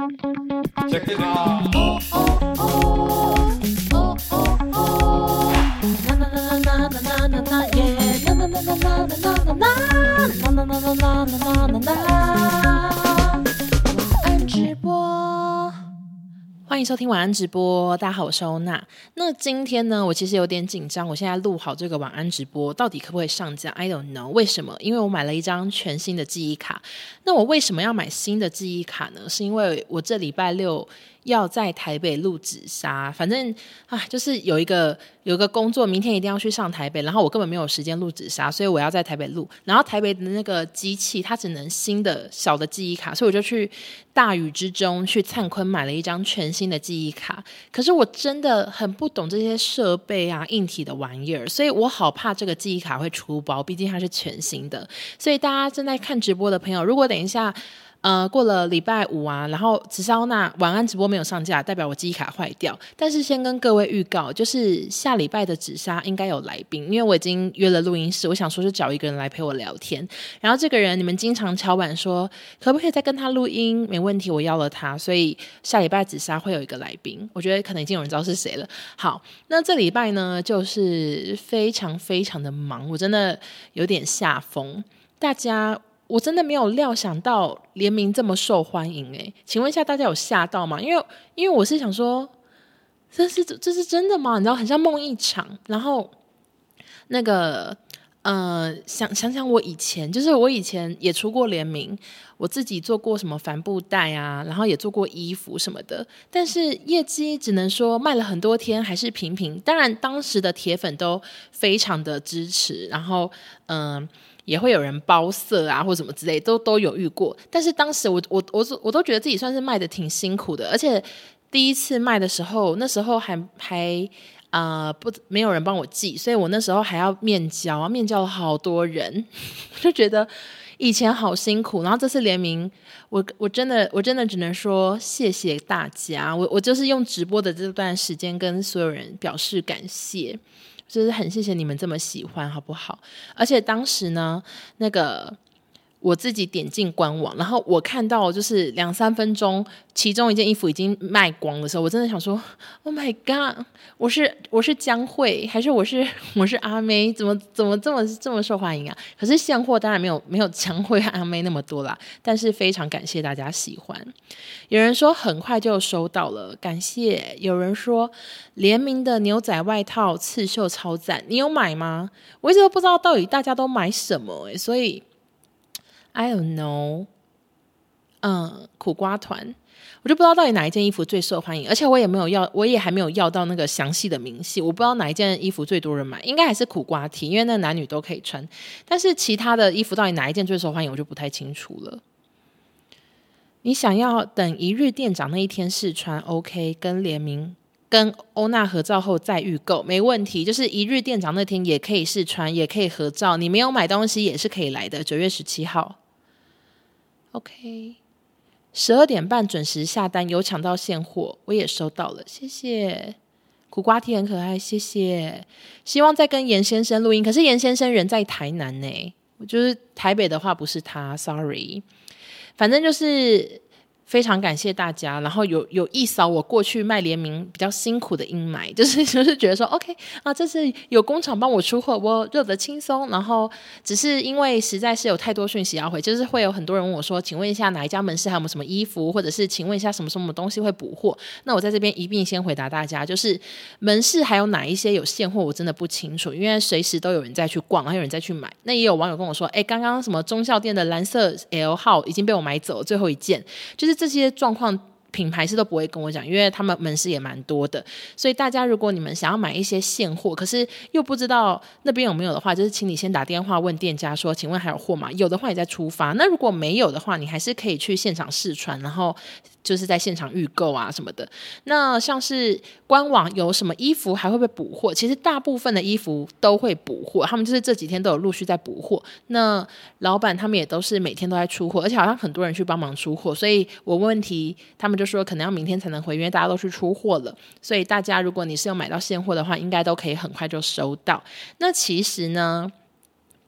晚安直播。欢迎收听晚安直播，大家好，我是欧娜。那今天呢，我其实有点紧张，我现在录好这个晚安直播，到底可不可以上架？I don't know，为什么？因为我买了一张全新的记忆卡。那我为什么要买新的记忆卡呢？是因为我这礼拜六。要在台北录紫砂，反正啊，就是有一个有一个工作，明天一定要去上台北，然后我根本没有时间录紫砂，所以我要在台北录。然后台北的那个机器，它只能新的小的记忆卡，所以我就去大雨之中去灿坤买了一张全新的记忆卡。可是我真的很不懂这些设备啊、硬体的玩意儿，所以我好怕这个记忆卡会出包，毕竟它是全新的。所以大家正在看直播的朋友，如果等一下。呃，过了礼拜五啊，然后紫砂那晚安直播没有上架，代表我记忆卡坏掉。但是先跟各位预告，就是下礼拜的紫砂应该有来宾，因为我已经约了录音室，我想说是找一个人来陪我聊天。然后这个人你们经常敲碗说，可不可以再跟他录音？没问题，我邀了他，所以下礼拜紫砂会有一个来宾。我觉得可能已经有人知道是谁了。好，那这礼拜呢，就是非常非常的忙，我真的有点下风，大家。我真的没有料想到联名这么受欢迎诶，请问一下大家有吓到吗？因为因为我是想说，这是这是真的吗？你知道很像梦一场。然后那个呃，想想想我以前，就是我以前也出过联名，我自己做过什么帆布袋啊，然后也做过衣服什么的，但是业绩只能说卖了很多天还是平平。当然当时的铁粉都非常的支持，然后嗯。也会有人包色啊，或什么之类，都都有遇过。但是当时我我我我都觉得自己算是卖的挺辛苦的，而且第一次卖的时候，那时候还还啊、不没有人帮我寄，所以我那时候还要面交，面交了好多人，就觉得以前好辛苦。然后这次联名，我我真的我真的只能说谢谢大家，我我就是用直播的这段时间跟所有人表示感谢。就是很谢谢你们这么喜欢，好不好？而且当时呢，那个。我自己点进官网，然后我看到就是两三分钟，其中一件衣服已经卖光的时候，我真的想说：“Oh my god！我是我是江蕙，还是我是 我是阿妹？怎么怎么这么这么受欢迎啊？”可是现货当然没有没有江蕙和阿妹那么多啦，但是非常感谢大家喜欢。有人说很快就收到了，感谢。有人说联名的牛仔外套刺绣超赞，你有买吗？我一直都不知道到底大家都买什么诶，所以。I don't know，嗯，苦瓜团，我就不知道到底哪一件衣服最受欢迎，而且我也没有要，我也还没有要到那个详细的明细，我不知道哪一件衣服最多人买，应该还是苦瓜 T，因为那男女都可以穿，但是其他的衣服到底哪一件最受欢迎，我就不太清楚了。你想要等一日店长那一天试穿，OK，跟联名跟欧娜合照后再预购，没问题。就是一日店长那天也可以试穿，也可以合照，你没有买东西也是可以来的。九月十七号。OK，十二点半准时下单，有抢到现货，我也收到了，谢谢。苦瓜贴很可爱，谢谢。希望再跟严先生录音，可是严先生人在台南呢，我就是台北的话不是他，Sorry。反正就是。非常感谢大家，然后有有一扫我过去卖联名比较辛苦的阴霾，就是就是觉得说，OK 啊，这次有工厂帮我出货，我热得轻松。然后只是因为实在是有太多讯息要回，就是会有很多人问我说，请问一下哪一家门市还有什么衣服，或者是请问一下什么什么东西会补货？那我在这边一并先回答大家，就是门市还有哪一些有现货，我真的不清楚，因为随时都有人在去逛，还有人在去买。那也有网友跟我说，哎，刚刚什么忠孝店的蓝色 L 号已经被我买走了，最后一件就是。这些状况，品牌是都不会跟我讲，因为他们门市也蛮多的，所以大家如果你们想要买一些现货，可是又不知道那边有没有的话，就是请你先打电话问店家说，请问还有货吗？有的话你再出发。那如果没有的话，你还是可以去现场试穿，然后。就是在现场预购啊什么的，那像是官网有什么衣服还会不会补货？其实大部分的衣服都会补货，他们就是这几天都有陆续在补货。那老板他们也都是每天都在出货，而且好像很多人去帮忙出货，所以我问问题，他们就说可能要明天才能回，因为大家都去出货了。所以大家如果你是有买到现货的话，应该都可以很快就收到。那其实呢，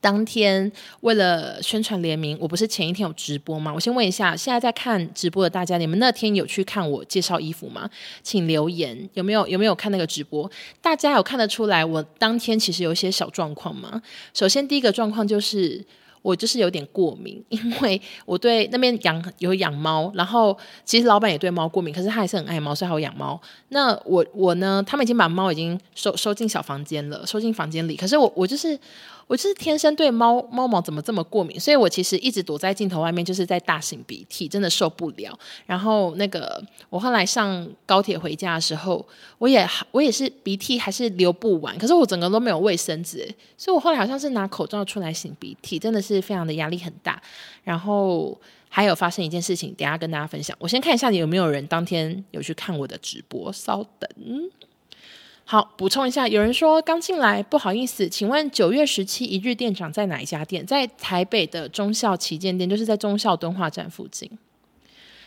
当天为了宣传联名，我不是前一天有直播吗？我先问一下，现在在看直播的大家，你们那天有去看我介绍衣服吗？请留言，有没有有没有看那个直播？大家有看得出来我当天其实有一些小状况吗？首先第一个状况就是。我就是有点过敏，因为我对那边养有养猫，然后其实老板也对猫过敏，可是他还是很爱猫，所以他有养猫。那我我呢，他们已经把猫已经收收进小房间了，收进房间里。可是我我就是。我就是天生对猫猫毛怎么这么过敏，所以我其实一直躲在镜头外面，就是在大擤鼻涕，真的受不了。然后那个我后来上高铁回家的时候，我也我也是鼻涕还是流不完，可是我整个都没有卫生纸，所以我后来好像是拿口罩出来擤鼻涕，真的是非常的压力很大。然后还有发生一件事情，等下跟大家分享。我先看一下你有没有人当天有去看我的直播，稍等。好，补充一下，有人说刚进来，不好意思，请问九月十七一日店长在哪一家店？在台北的中孝旗舰店，就是在中孝敦化站附近。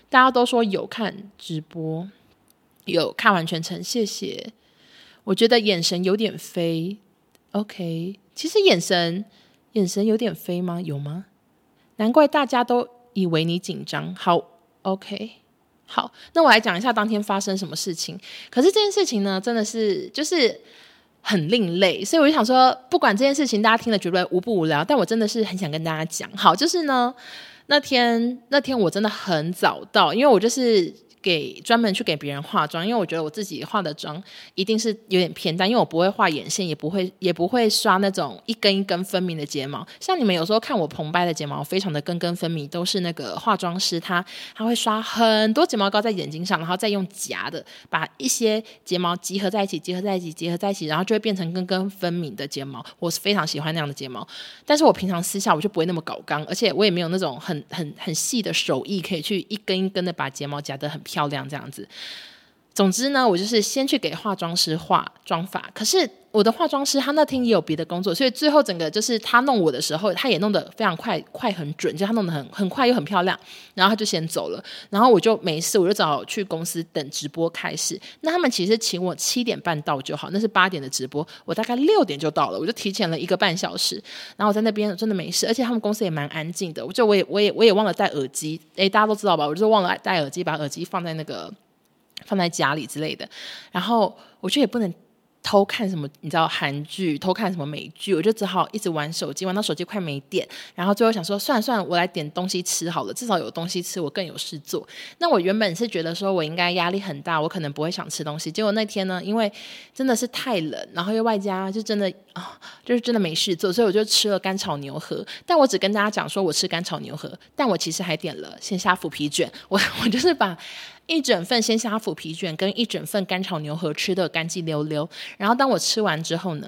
大家都说有看直播，有看完全程，谢谢。我觉得眼神有点飞，OK，其实眼神眼神有点飞吗？有吗？难怪大家都以为你紧张。好，OK。好，那我来讲一下当天发生什么事情。可是这件事情呢，真的是就是很另类，所以我就想说，不管这件事情大家听了觉得无不无聊，但我真的是很想跟大家讲。好，就是呢，那天那天我真的很早到，因为我就是。给专门去给别人化妆，因为我觉得我自己化的妆一定是有点偏淡，因为我不会画眼线，也不会也不会刷那种一根一根分明的睫毛。像你们有时候看我澎湃的睫毛，非常的根根分明，都是那个化妆师他他会刷很多睫毛膏在眼睛上，然后再用夹的把一些睫毛集合在一起，结合在一起，结合在一起，然后就会变成根根分明的睫毛。我是非常喜欢那样的睫毛，但是我平常私下我就不会那么搞刚，而且我也没有那种很很很细的手艺可以去一根一根的把睫毛夹得很漂亮。漂亮这样子，总之呢，我就是先去给化妆师化妆法，可是。我的化妆师他那天也有别的工作，所以最后整个就是他弄我的时候，他也弄得非常快，快很准，就他弄得很很快又很漂亮，然后他就先走了，然后我就没事，我就只好去公司等直播开始。那他们其实请我七点半到就好，那是八点的直播，我大概六点就到了，我就提前了一个半小时，然后我在那边真的没事，而且他们公司也蛮安静的，我就我也我也我也忘了戴耳机，诶，大家都知道吧？我就忘了戴耳机，把耳机放在那个放在家里之类的，然后我觉得也不能。偷看什么？你知道韩剧？偷看什么美剧？我就只好一直玩手机，玩到手机快没电。然后最后想说，算了算了，我来点东西吃好了，至少有东西吃，我更有事做。那我原本是觉得说我应该压力很大，我可能不会想吃东西。结果那天呢，因为真的是太冷，然后又外加就真的啊、就是真的没事做，所以我就吃了干炒牛河。但我只跟大家讲说我吃干炒牛河，但我其实还点了鲜虾腐皮卷。我我就是把。一整份鲜虾腐皮卷跟一整份干炒牛河吃得干净溜溜，然后当我吃完之后呢，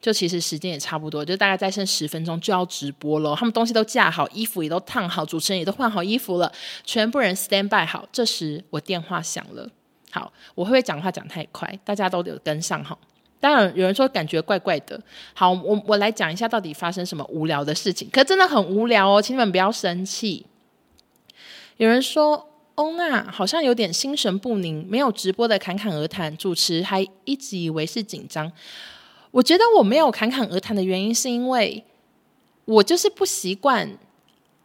就其实时间也差不多，就大概再剩十分钟就要直播了。他们东西都架好，衣服也都烫好，主持人也都换好衣服了，全部人 stand by 好。这时我电话响了，好，我会不会讲话讲太快？大家都有跟上哈。当然有人说感觉怪怪的，好，我我来讲一下到底发生什么无聊的事情，可真的很无聊哦，请你们不要生气。有人说。欧娜好像有点心神不宁，没有直播的侃侃而谈，主持还一直以为是紧张。我觉得我没有侃侃而谈的原因，是因为我就是不习惯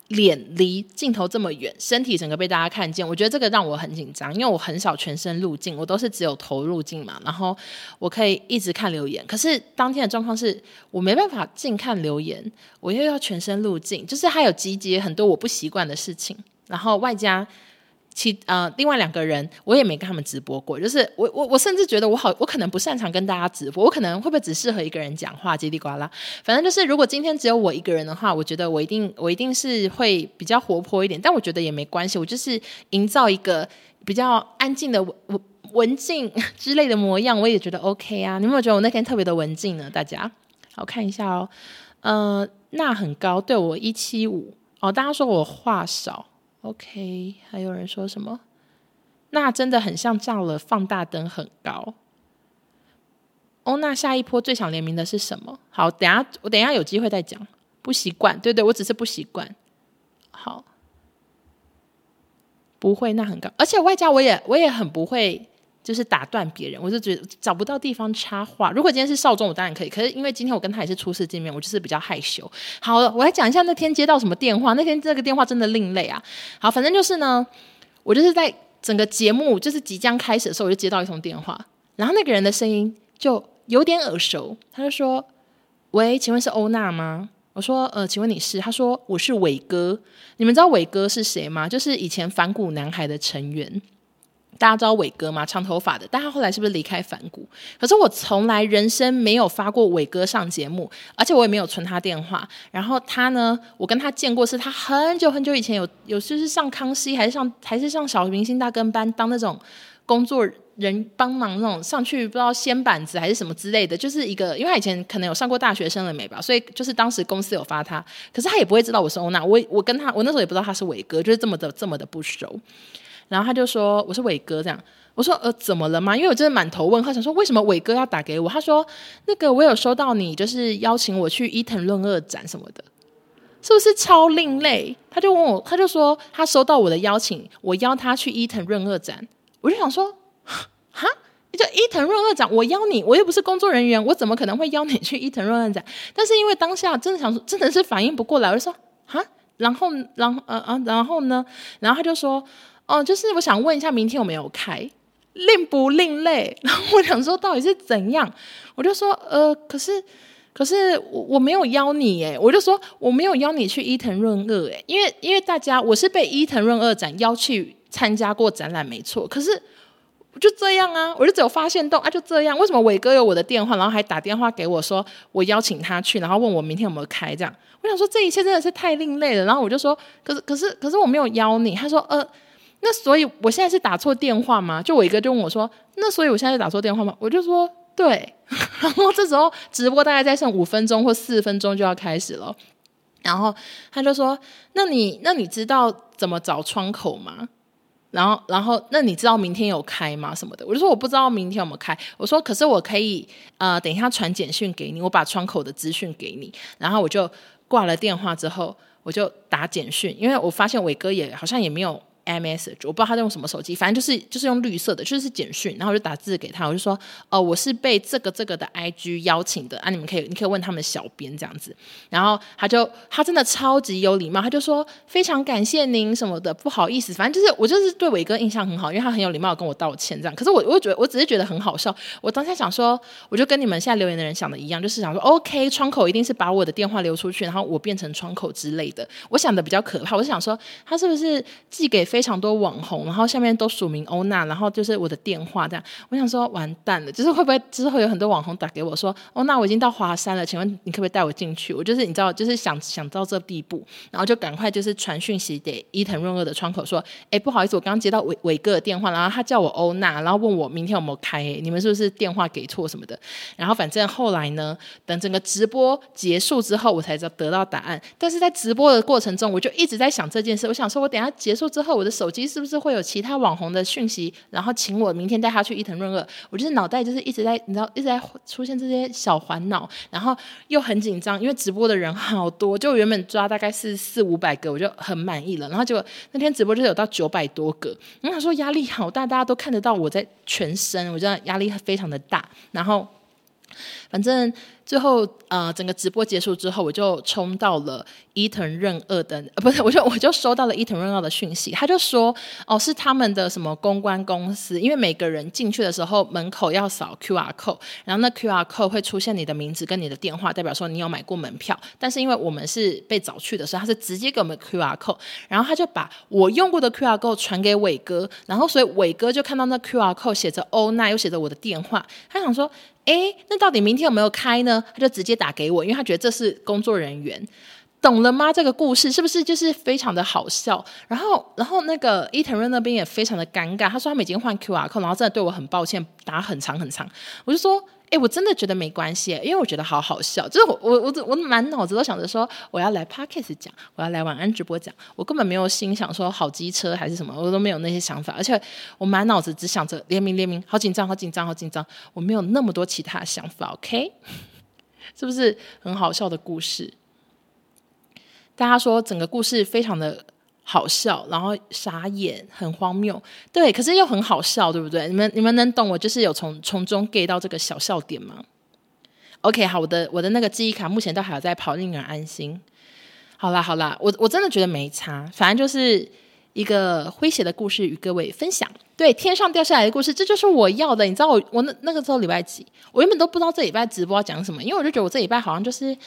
脸离镜头这么远，身体整个被大家看见。我觉得这个让我很紧张，因为我很少全身入镜，我都是只有头入镜嘛。然后我可以一直看留言，可是当天的状况是我没办法近看留言，我又要全身入镜，就是还有集结很多我不习惯的事情，然后外加。其呃，另外两个人我也没跟他们直播过，就是我我我甚至觉得我好，我可能不擅长跟大家直播，我可能会不会只适合一个人讲话叽里呱啦。反正就是，如果今天只有我一个人的话，我觉得我一定我一定是会比较活泼一点，但我觉得也没关系，我就是营造一个比较安静的文文静 之类的模样，我也觉得 OK 啊。你有没有觉得我那天特别的文静呢？大家好看一下哦，呃，那很高，对我一七五哦，大家说我话少。OK，还有人说什么？那真的很像照了放大灯，很高。哦，那下一波最想联名的是什么？好，等下我等下有机会再讲。不习惯，对对，我只是不习惯。好，不会，那很高，而且外加我也我也很不会就是打断别人，我就觉得找不到地方插话。如果今天是少中，我当然可以。可是因为今天我跟他也是初次见面，我就是比较害羞。好了，我来讲一下那天接到什么电话。那天这个电话真的另类啊。好，反正就是呢，我就是在整个节目就是即将开始的时候，我就接到一通电话，然后那个人的声音就有点耳熟。他就说：“喂，请问是欧娜吗？”我说：“呃，请问你是？”他说：“我是伟哥。你们知道伟哥是谁吗？就是以前反骨男孩的成员。”大家知道伟哥吗？长头发的，但他后来是不是离开反骨？可是我从来人生没有发过伟哥上节目，而且我也没有存他电话。然后他呢，我跟他见过，是他很久很久以前有有就是上康熙，还是上还是上小明星大跟班当那种工作人帮忙那种上去不知道掀板子还是什么之类的，就是一个因为他以前可能有上过大学生了没吧，所以就是当时公司有发他，可是他也不会知道我是欧娜，我我跟他我那时候也不知道他是伟哥，就是这么的这么的不熟。然后他就说我是伟哥这样，我说呃怎么了吗？因为我真的满头问号，想说为什么伟哥要打给我？他说那个我有收到你就是邀请我去伊藤润二展什么的，是不是超另类？他就问我，他就说他收到我的邀请，我邀他去伊藤润二展，我就想说哈，你叫伊藤润二展，我邀你，我又不是工作人员，我怎么可能会邀你去伊藤润二展？但是因为当下真的想说，真的是反应不过来，我就说哈，然后然后呃呃然后呢，然后他就说。哦，就是我想问一下，明天有没有开？另不另类？然后我想说，到底是怎样？我就说，呃，可是，可是我我没有邀你诶，我就说我没有邀你去伊藤润二诶，因为因为大家我是被伊藤润二展邀去参加过展览，没错。可是就这样啊，我就只有发现动啊，就这样。为什么伟哥有我的电话，然后还打电话给我说我邀请他去，然后问我明天有没有开？这样，我想说这一切真的是太另类了。然后我就说，可是可是可是我没有邀你。他说，呃。那所以，我现在是打错电话吗？就我一个就问我说：“那所以我现在是打错电话吗？”我就说：“对。”然后这时候直播大概再剩五分钟或四分钟就要开始了，然后他就说：“那你那你知道怎么找窗口吗？”然后然后那你知道明天有开吗？什么的？我就说我不知道明天有没有开。我说可是我可以呃等一下传简讯给你，我把窗口的资讯给你。然后我就挂了电话之后，我就打简讯，因为我发现伟哥也好像也没有。message，我不知道他用什么手机，反正就是就是用绿色的，就是简讯，然后我就打字给他，我就说，呃，我是被这个这个的 IG 邀请的啊，你们可以你可以问他们小编这样子，然后他就他真的超级有礼貌，他就说非常感谢您什么的，不好意思，反正就是我就是对伟哥印象很好，因为他很有礼貌跟我道歉这样，可是我我觉得我只是觉得很好笑，我当下想说，我就跟你们现在留言的人想的一样，就是想说 OK 窗口一定是把我的电话留出去，然后我变成窗口之类的，我想的比较可怕，我是想说他是不是寄给。非常多网红，然后下面都署名欧娜，然后就是我的电话这样。我想说完蛋了，就是会不会之后有很多网红打给我说，欧娜我已经到华山了，请问你可不可以带我进去？我就是你知道，就是想想到这地步，然后就赶快就是传讯息给伊藤润二的窗口说，哎，不好意思，我刚刚接到伟伟哥的电话，然后他叫我欧娜，然后问我明天有没有开，你们是不是电话给错什么的？然后反正后来呢，等整个直播结束之后，我才知道得到答案。但是在直播的过程中，我就一直在想这件事，我想说我等下结束之后。我的手机是不是会有其他网红的讯息，然后请我明天带他去伊藤润二？我就是脑袋就是一直在，你知道，一直在出现这些小烦恼，然后又很紧张，因为直播的人好多，就原本抓大概是四五百个，我就很满意了。然后结果那天直播就有到九百多个，然后他说压力好大，大家都看得到我在全身，我觉得压力非常的大。然后反正。最后，呃，整个直播结束之后，我就冲到了伊藤润二的，呃，不是，我就我就收到了伊藤润二的讯息，他就说，哦，是他们的什么公关公司，因为每个人进去的时候门口要扫 QR code，然后那 QR code 会出现你的名字跟你的电话，代表说你有买过门票。但是因为我们是被找去的，所以他是直接给我们 QR code，然后他就把我用过的 QR code 传给伟哥，然后所以伟哥就看到那 QR code 写着欧娜，又写着我的电话，他想说。哎，那到底明天有没有开呢？他就直接打给我，因为他觉得这是工作人员，懂了吗？这个故事是不是就是非常的好笑？然后，然后那个伊藤润那边也非常的尴尬，他说他们已经换 QR code，然后真的对我很抱歉，打很长很长。我就说。哎，我真的觉得没关系，因为我觉得好好笑。就是我我我我满脑子都想着说我要来 Podcast 讲，我要来晚安直播讲，我根本没有心想说好机车还是什么，我都没有那些想法。而且我满脑子只想着联名联名，好紧张好紧张好紧张，我没有那么多其他想法。OK，是不是很好笑的故事？大家说整个故事非常的好笑，然后傻眼，很荒谬，对，可是又很好笑，对不对？你们你们能懂我就是有从从中 get 到这个小笑点吗？OK，好，我的我的那个记忆卡目前都还有在跑，令人安心。好啦好啦，我我真的觉得没差，反正就是一个诙谐的故事与各位分享。对，天上掉下来的故事，这就是我要的。你知道我我那那个时候礼拜几？我原本都不知道这礼拜直播要讲什么，因为我就觉得我这礼拜好像就是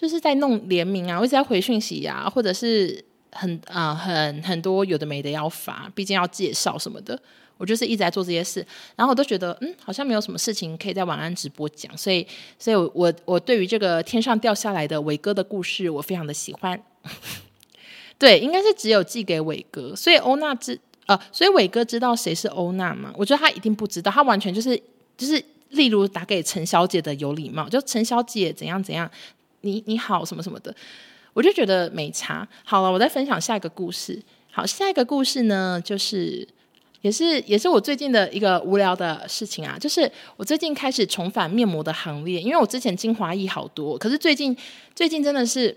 就是在弄联名啊，我一直在回讯息啊，或者是。很啊、很很多有的没的要发，毕竟要介绍什么的，我就是一直在做这些事，然后我都觉得嗯，好像没有什么事情可以在晚安直播讲，所以，所以我我我对于这个天上掉下来的伟哥的故事，我非常的喜欢。对，应该是只有寄给伟哥，所以欧娜知呃，所以伟哥知道谁是欧娜吗？我觉得他一定不知道，他完全就是就是，例如打给陈小姐的有礼貌，就陈小姐怎样怎样，你你好什么什么的。我就觉得没差。好了，我再分享下一个故事。好，下一个故事呢，就是也是也是我最近的一个无聊的事情啊，就是我最近开始重返面膜的行列，因为我之前精华液好多，可是最近最近真的是。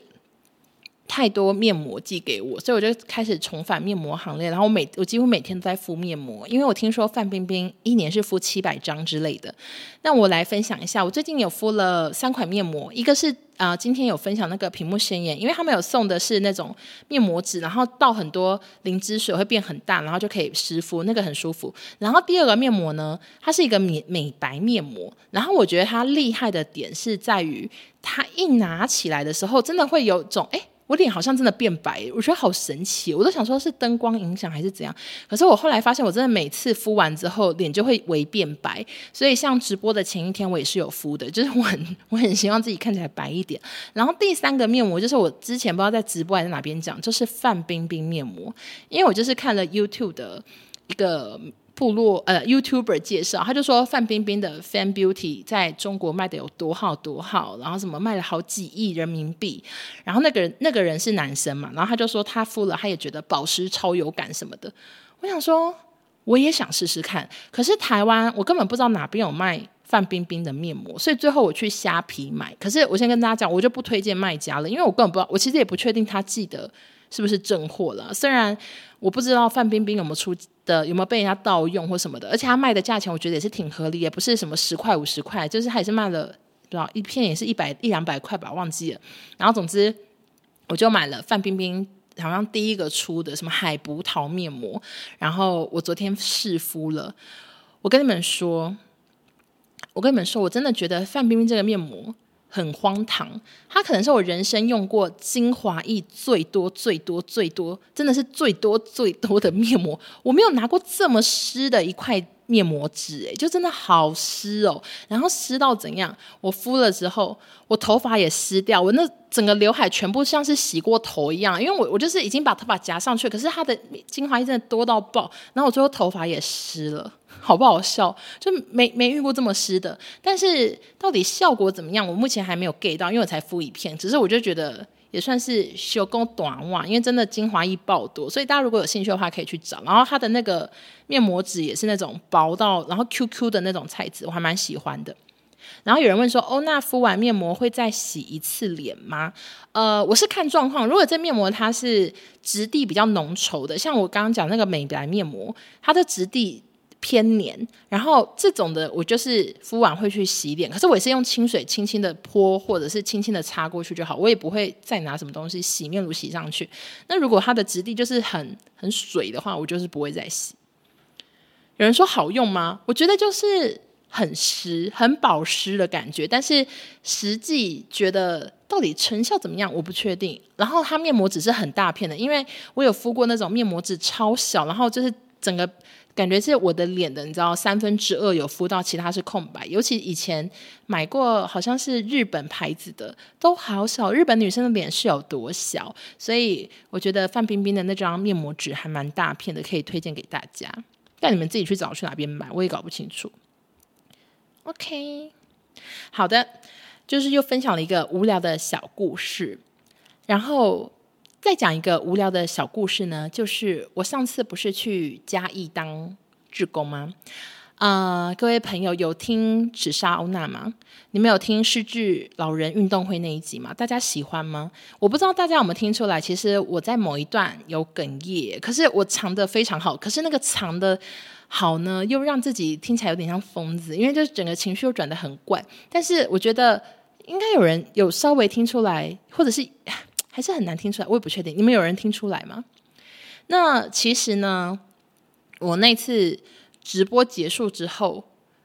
太多面膜寄给我，所以我就开始重返面膜行列。然后我每我几乎每天都在敷面膜，因为我听说范冰冰一年是敷七百张之类的。那我来分享一下，我最近有敷了三款面膜，一个是啊、今天有分享那个屏幕鲜艳，因为他们有送的是那种面膜纸，然后倒很多灵芝水会变很大，然后就可以湿敷，那个很舒服。然后第二个面膜呢，它是一个美美白面膜，然后我觉得它厉害的点是在于，它一拿起来的时候，真的会有种哎。诶我脸好像真的变白，我觉得好神奇，我都想说是灯光影响还是怎样。可是我后来发现，我真的每次敷完之后脸就会微变白。所以像直播的前一天，我也是有敷的，就是我很我很希望自己看起来白一点。然后第三个面膜就是我之前不知道在直播还是哪边讲，就是范冰冰面膜，因为我就是看了 YouTube 的一个。部落呃，YouTuber 介绍，他就说范冰冰的 Fan Beauty 在中国卖的有多好多好，然后什么卖了好几亿人民币，然后那个人那个人是男生嘛，然后他就说他敷了，他也觉得保湿超有感什么的。我想说我也想试试看，可是台湾我根本不知道哪边有卖范冰冰的面膜，所以最后我去虾皮买。可是我先跟大家讲，我就不推荐卖家了，因为我根本不知道，我其实也不确定他记得是不是正货了。虽然我不知道范冰冰有没有出。的有没有被人家盗用或什么的？而且他卖的价钱我觉得也是挺合理，也不是什么十块五十块，就是还是卖了多少一片也是一百一两百块吧，忘记了。然后总之我就买了范冰冰好像第一个出的什么海葡萄面膜，然后我昨天试敷了。我跟你们说，我跟你们说，我真的觉得范冰冰这个面膜。很荒唐，它可能是我人生用过精华液最多、最多、最多，真的是最多最多的面膜。我没有拿过这么湿的一块面膜纸，诶，就真的好湿哦。然后湿到怎样？我敷了之后，我头发也湿掉，我那整个刘海全部像是洗过头一样。因为我我就是已经把头发夹上去，可是它的精华液真的多到爆，然后我最后头发也湿了。好不好笑？就没没遇过这么湿的，但是到底效果怎么样？我目前还没有 get 到，因为我才敷一片。只是我就觉得也算是修工短袜，因为真的精华液爆多，所以大家如果有兴趣的话可以去找。然后它的那个面膜纸也是那种薄到然后 QQ 的那种材质，我还蛮喜欢的。然后有人问说：“哦，那敷完面膜会再洗一次脸吗？”呃，我是看状况。如果这面膜它是质地比较浓稠的，像我刚刚讲那个美白面膜，它的质地。偏黏，然后这种的我就是敷完会去洗脸，可是我也是用清水轻轻的泼，或者是轻轻的擦过去就好，我也不会再拿什么东西洗面乳洗上去。那如果它的质地就是很很水的话，我就是不会再洗。有人说好用吗？我觉得就是很湿、很保湿的感觉，但是实际觉得到底成效怎么样，我不确定。然后它面膜纸是很大片的，因为我有敷过那种面膜纸超小，然后就是整个。感觉是我的脸的，你知道三分之二有敷到，其他是空白。尤其以前买过，好像是日本牌子的，都好小。日本女生的脸是有多小？所以我觉得范冰冰的那张面膜纸还蛮大片的，可以推荐给大家。但你们自己去找去哪边买，我也搞不清楚。OK，好的，就是又分享了一个无聊的小故事，然后。再讲一个无聊的小故事呢，就是我上次不是去嘉义当志工吗？啊、呃，各位朋友有听《纸莎欧娜》吗？你们有听失智老人运动会那一集吗？大家喜欢吗？我不知道大家有没有听出来，其实我在某一段有哽咽，可是我藏得非常好，可是那个藏的好呢，又让自己听起来有点像疯子，因为就是整个情绪又转得很怪。但是我觉得应该有人有稍微听出来，或者是还是很难听出来，我也不确定。你们有人听出来吗？那其实呢，我那次直播结束之后。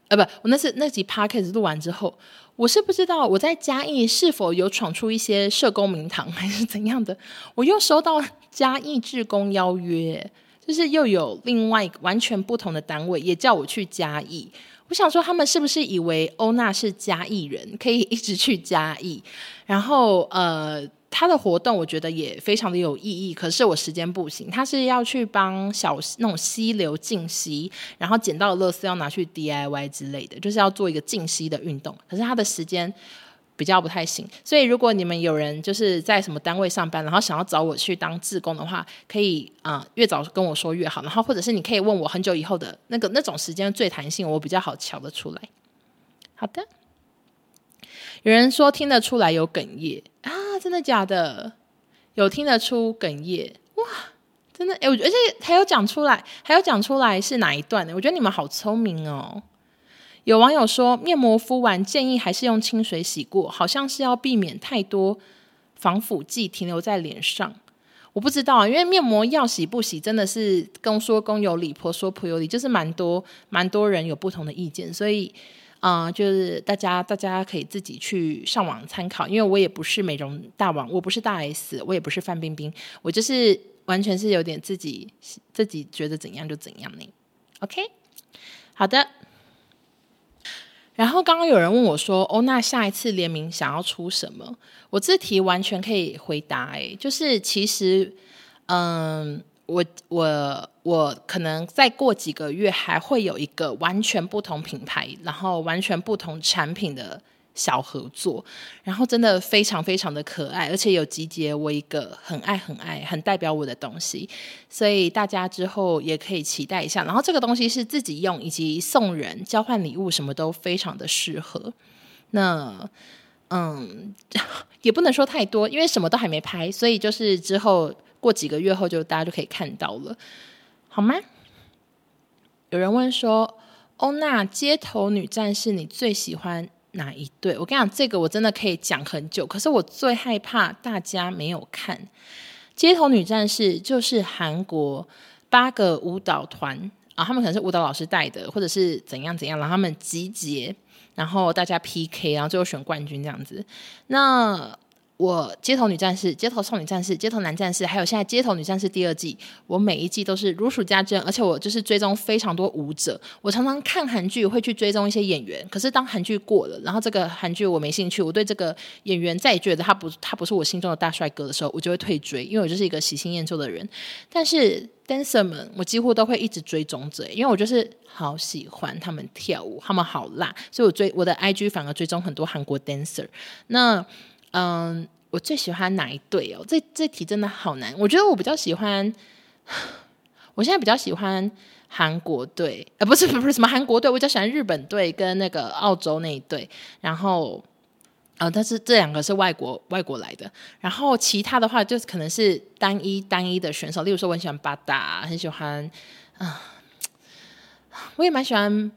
呃，不，我那次那集 podcast 录完之后，我是不知道我在嘉义是否有闯出一些社工名堂，还是怎样的。我又收到嘉义志工邀约，就是又有另外完全不同的单位也叫我去嘉义。我想说，他们是不是以为欧娜是嘉义人，可以一直去嘉义？然后呃。他的活动我觉得也非常的有意义，可是我时间不行。他是要去帮小那种溪流净溪，然后捡到的垃圾要拿去 DIY 之类的，就是要做一个净溪的运动。可是他的时间比较不太行，所以如果你们有人就是在什么单位上班，然后想要找我去当志工的话，可以啊、越早跟我说越好。然后或者是你可以问我很久以后的那个那种时间最弹性，我比较好瞧得出来。好的。有人说听得出来有哽咽啊。真的假的？有听得出哽咽哇！真的哎，我而且还有讲出来，还有讲出来是哪一段呢？我觉得你们好聪明哦。有网友说，面膜敷完建议还是用清水洗过，好像是要避免太多防腐剂停留在脸上。我不知道啊，因为面膜要洗不洗，真的是公说公有理，婆说婆有理，就是蛮多蛮多人有不同的意见，所以。啊、就是大家，大家可以自己去上网参考，因为我也不是美容大王，我不是大 S，我也不是范冰冰，我就是完全是有点自己自己觉得怎样就怎样呢。OK，好的。然后刚刚有人问我说：“哦，那下一次联名想要出什么？”我这题完全可以回答，哎，就是其实，嗯。我我我可能再过几个月还会有一个完全不同品牌，然后完全不同产品的小合作，然后真的非常非常的可爱，而且有集结我一个很爱很爱很代表我的东西，所以大家之后也可以期待一下。然后这个东西是自己用以及送人交换礼物什么都非常的适合。那嗯，也不能说太多，因为什么都还没拍，所以就是之后。过几个月后，就大家就可以看到了，好吗？有人问说：“欧娜，街头女战士，你最喜欢哪一对？”我跟你讲，这个我真的可以讲很久，可是我最害怕大家没有看。街头女战士就是韩国八个舞蹈团啊，他们可能是舞蹈老师带的，或者是怎样怎样，然后他们集结，然后大家 PK，然后最后选冠军这样子。那我街头女战士、街头少女战士、街头男战士，还有现在街头女战士第二季，我每一季都是如数家珍，而且我就是追踪非常多舞者。我常常看韩剧会去追踪一些演员，可是当韩剧过了，然后这个韩剧我没兴趣，我对这个演员再也觉得他不他不是我心中的大帅哥的时候，我就会退追，因为我就是一个喜新厌旧的人。但是 dancer 们，我几乎都会一直追踪着，因为我就是好喜欢他们跳舞，他们好辣，所以我追我的 IG 反而追踪很多韩国 dancer。那嗯，我最喜欢哪一队哦？这这题真的好难。我觉得我比较喜欢，我现在比较喜欢韩国队，呃，不是不是什么韩国队，我比较喜欢日本队跟那个澳洲那一队。然后，呃，但是这两个是外国外国来的。然后其他的话，就是可能是单一单一的选手，例如说我很喜欢巴达，很喜欢啊、我也蛮喜欢，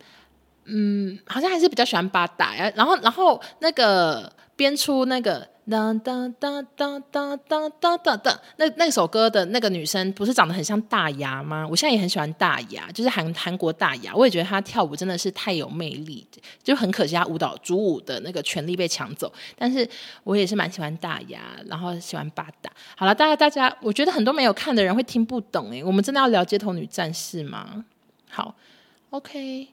嗯，好像还是比较喜欢巴达。然后然后那个。编出那个哒哒哒哒哒哒哒哒，那那首歌的那个女生不是长得很像大牙吗？我现在也很喜欢大牙，就是韩韩国大牙，我也觉得她跳舞真的是太有魅力，就很可惜她舞蹈主舞的那个权利被抢走。但是我也是蛮喜欢大牙，然后喜欢巴达。好了，大家大家，我觉得很多没有看的人会听不懂诶，我们真的要聊街头女战士吗？好，OK。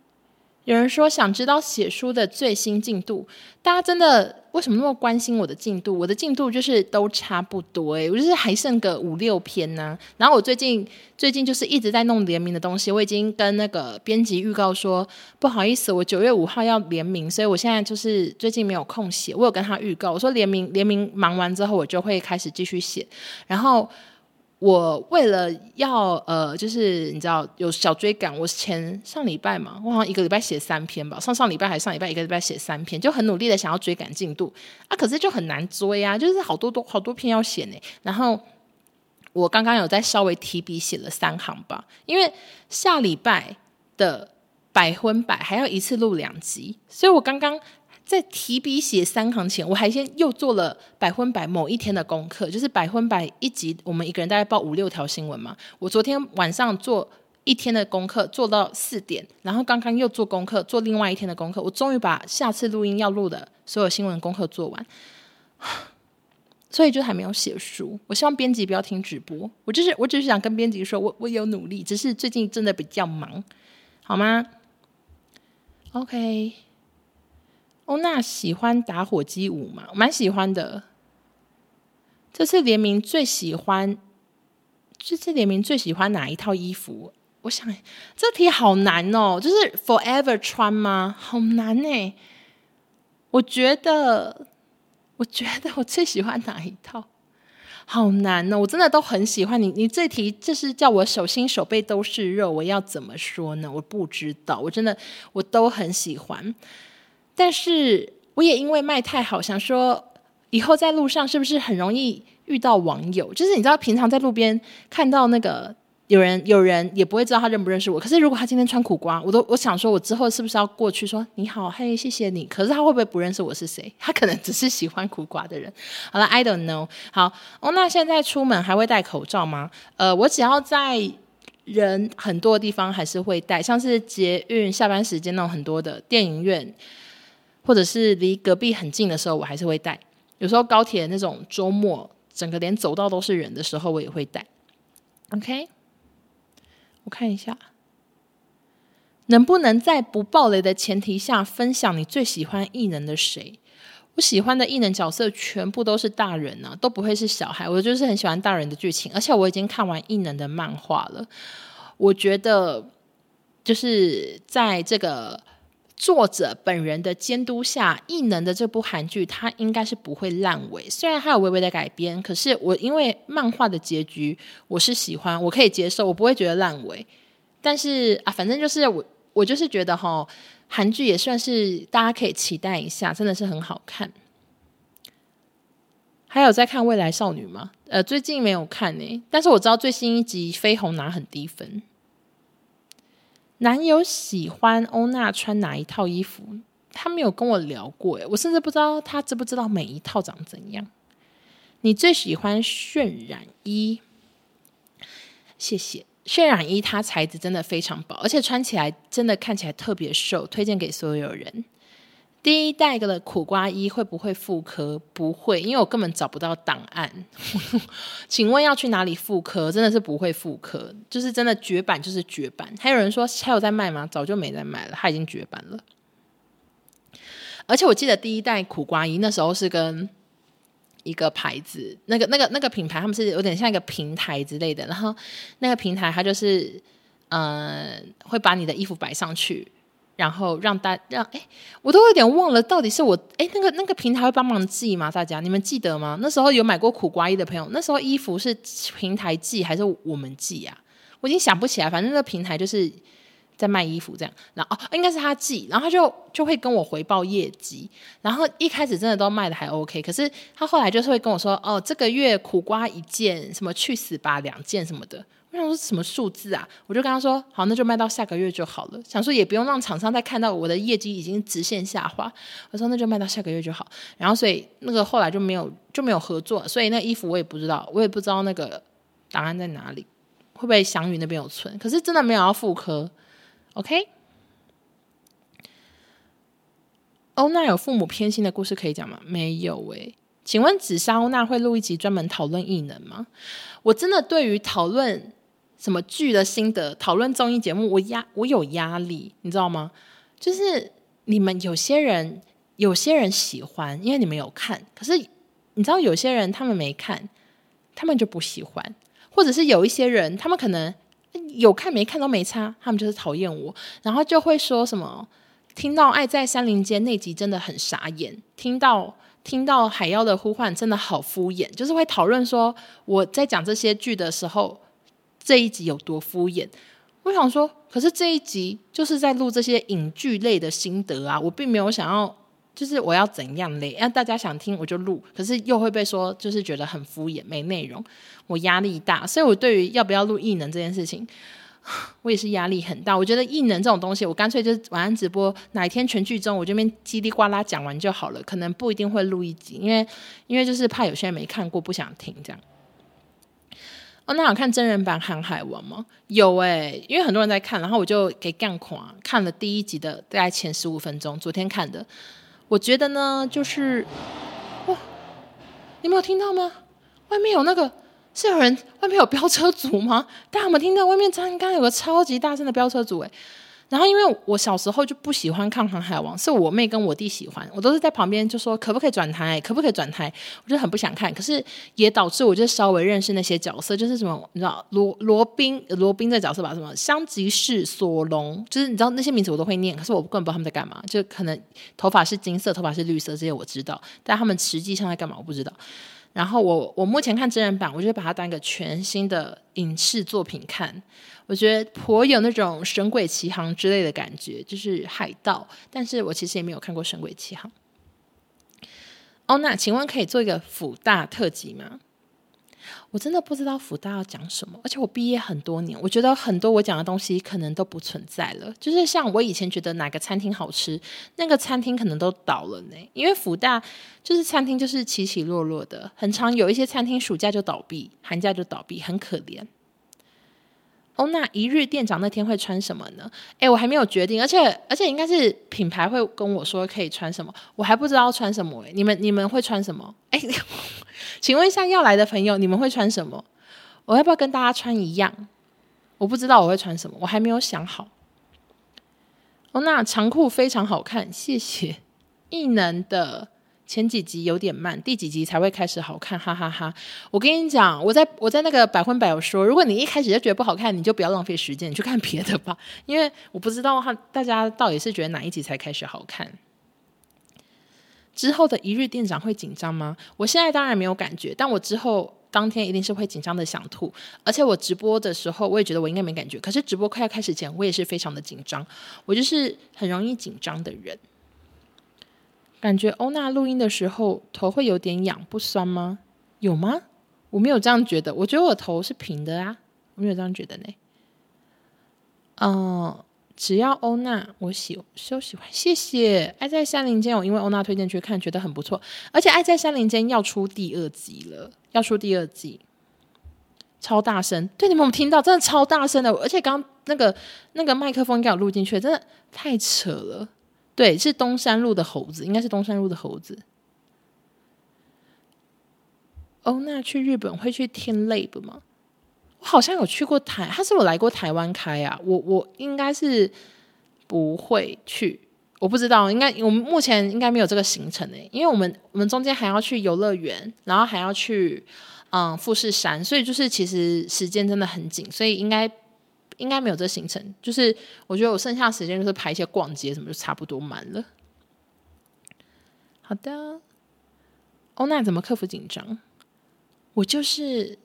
有人说想知道写书的最新进度，大家真的为什么那么关心我的进度？我的进度就是都差不多诶，我就是还剩个五六篇呢、然后我最近最近就是一直在弄联名的东西，我已经跟那个编辑预告说，不好意思，我九月五号要联名，所以我现在就是最近没有空写。我有跟他预告，我说联名联名忙完之后，我就会开始继续写。然后我为了要呃，就是你知道有小追赶，我前上礼拜嘛，我好像一个礼拜写三篇吧，上上礼拜还上礼拜一个礼拜写三篇，就很努力的想要追赶进度啊，可是就很难追啊，就是好多多好多篇要写呢。然后我刚刚有在稍微提笔写了三行吧，因为下礼拜的百分百还要一次录两集，所以我刚刚。在提笔写三行前，我还先又做了百分百某一天的功课，就是百分百一集，我们一个人大概报五六条新闻嘛。我昨天晚上做一天的功课，做到四点，然后刚刚又做功课，做另外一天的功课，我终于把下次录音要录的所有新闻功课做完，所以就还没有写书。我希望编辑不要听直播，我就是我只是想跟编辑说，我我有努力，只是最近真的比较忙，好吗？OK。欧娜喜欢打火机舞吗？蛮喜欢的。这次联名最喜欢，这次联名最喜欢哪一套衣服？我想这题好难哦，就是 forever 穿吗？好难呢。我觉得，我觉得我最喜欢哪一套？好难哦，我真的都很喜欢你。你这题就是叫我手心手背都是肉，我要怎么说呢？我不知道，我真的我都很喜欢。但是我也因为卖太好，想说以后在路上是不是很容易遇到网友？就是你知道，平常在路边看到那个有人，有人也不会知道他认不认识我。可是如果他今天穿苦瓜，我都我想说，我之后是不是要过去说你好，嘿，谢谢你？可是他会不会不认识我是谁？他可能只是喜欢苦瓜的人。好了，I don't know。好，哦，那现在出门还会戴口罩吗？呃，我只要在人很多的地方还是会戴，像是捷运下班时间那种很多的电影院。或者是离隔壁很近的时候，我还是会戴。有时候高铁那种周末，整个连走道都是人的时候，我也会戴。OK，我看一下，能不能在不爆雷的前提下分享你最喜欢异能的谁？我喜欢的异能角色全部都是大人呢、都不会是小孩。我就是很喜欢大人的剧情，而且我已经看完异能的漫画了。我觉得就是在这个。作者本人的监督下，《异能》的这部韩剧，它应该是不会烂尾。虽然它有微微的改编，可是我因为漫画的结局我是喜欢，我可以接受，我不会觉得烂尾。但是啊，反正就是我，我就是觉得哈，韩剧也算是大家可以期待一下，真的是很好看。还有在看《未来少女》吗？呃，最近没有看呢、但是我知道最新一集绯红拿很低分。男友喜欢欧娜穿哪一套衣服？他没有跟我聊过，诶，我甚至不知道他知不知道每一套长怎样。你最喜欢渲染衣？谢谢，渲染衣它材质真的非常薄，而且穿起来真的看起来特别瘦，推荐给所有人。第一代的苦瓜衣会不会复刻？不会，因为我根本找不到档案。请问要去哪里复刻？真的是不会复刻，就是真的绝版就是绝版。还有人说还有在卖吗？早就没在卖了，它已经绝版了。而且我记得第一代苦瓜衣那时候是跟一个牌子，那个那个那个品牌，他们是有点像一个平台之类的。然后那个平台它就是嗯、呃，会把你的衣服摆上去。然后让大让哎，我都有点忘了，到底是我哎那个那个平台会帮忙寄吗？大家你们记得吗？那时候有买过苦瓜衣的朋友，那时候衣服是平台寄还是我们寄啊？我已经想不起来，反正那个平台就是在卖衣服这样。然后哦，应该是他寄，然后他就就会跟我回报业绩。然后一开始真的都卖的还 OK，可是他后来就是会跟我说哦，这个月苦瓜一件，什么去死吧两件什么的。我想说什么数字啊？我就跟他说好，那就卖到下个月就好了。想说也不用让厂商再看到我的业绩已经直线下滑。我说那就卖到下个月就好。然后所以那个后来就没有就没有合作，所以那衣服我也不知道，我也不知道那个档案在哪里，会不会祥宇那边有存？可是真的没有要复刻。OK，欧娜有父母偏心的故事可以讲吗？没有诶、欸。请问紫砂欧娜会录一集专门讨论异能吗？我真的对于讨论。什么剧的心得讨论综艺节目，我压我有压力，你知道吗？就是你们有些人有些人喜欢，因为你们有看，可是你知道有些人他们没看，他们就不喜欢，或者是有一些人他们可能有看没看都没差，他们就是讨厌我，然后就会说什么听到《爱在山林间》那集真的很傻眼，听到。听到海妖的呼唤真的好敷衍，就是会讨论说我在讲这些剧的时候，这一集有多敷衍。我想说，可是这一集就是在录这些影剧类的心得啊，我并没有想要，就是我要怎样嘞？让大家想听我就录，可是又会被说就是觉得很敷衍，没内容，我压力大，所以我对于要不要录异能这件事情，我也是压力很大。我觉得异能这种东西，我干脆就是晚上直播，哪一天全剧终，我这边叽里呱啦讲完就好了，可能不一定会录一集，因为因为就是怕有些人没看过不想听这样。哦，那有看真人版《航海王》吗？有哎、因为很多人在看，然后我就给干垮看了第一集的大概前十五分钟，昨天看的。我觉得呢，就是哇，你没有听到吗？外面有那个是有人，外面有飙车族吗？大家有没有听到外面刚刚有个超级大声的飙车族哎、然后，因为我小时候就不喜欢看《航海王》，是我妹跟我弟喜欢，我都是在旁边就说可不可以转台，可不可以转台，我就很不想看。可是也导致我就稍微认识那些角色，就是什么你知道罗罗宾罗宾这角色吧，什么香吉士索隆，就是你知道那些名字我都会念，可是我根本不知道他们在干嘛，就可能头发是金色，头发是绿色这些我知道，但他们实际上在干嘛我不知道。然后我我目前看真人版，我就把它当一个全新的影视作品看。我觉得颇有那种《神鬼奇航》之类的感觉，就是海盗。但是我其实也没有看过《神鬼奇航》。哦，那请问可以做一个辅大特辑吗？我真的不知道辅大要讲什么，而且我毕业很多年，我觉得很多我讲的东西可能都不存在了。就是像我以前觉得哪个餐厅好吃，那个餐厅可能都倒了呢。因为辅大就是餐厅就是起起落落的，很常有一些餐厅暑假就倒闭，寒假就倒闭，很可怜。欧娜一日店长那天会穿什么呢？诶，我还没有决定，而且而且应该是品牌会跟我说可以穿什么，我还不知道穿什么。诶，你们你们会穿什么？诶，请问一下要来的朋友，你们会穿什么？我要不要跟大家穿一样？我不知道我会穿什么，我还没有想好。欧娜长裤非常好看，谢谢。异能的。前几集有点慢，第几集才会开始好看？哈哈哈，我跟你讲，我在我在那个百分百有说，如果你一开始就觉得不好看，你就不要浪费时间，你去看别的吧。因为我不知道哈，大家到底是觉得哪一集才开始好看？之后的一日店长会紧张吗？我现在当然没有感觉，但我之后当天一定是会紧张的想吐。而且我直播的时候，我也觉得我应该没感觉，可是直播快要开始前，我也是非常的紧张。我就是很容易紧张的人。感觉欧娜录音的时候头会有点痒，不酸吗？有吗？我没有这样觉得，我觉得我头是平的啊，我没有这样觉得呢。嗯、只要欧娜我喜都喜欢，谢谢。爱在山林间，我因为欧娜推荐去看，觉得很不错。而且爱在山林间要出第二集了，要出第二季，超大声，对，你们有没有听到？真的超大声的，而且刚刚那个那个麦克风应该有录进去，真的太扯了。对，是东山路的猴子，应该是东山路的猴子。哦，那去日本会去听 Lab 吗？我好像有去过台，他是有来过台湾开啊。我我应该是不会去，我不知道，应该我们目前应该没有这个行程诶，因为我们我们中间还要去游乐园，然后还要去嗯富士山，所以就是其实时间真的很紧，所以应该。应该没有这行程，就是我觉得我剩下的时间就是排一些逛街什么，就差不多满了。好的，欧娜怎么克服紧张？我就是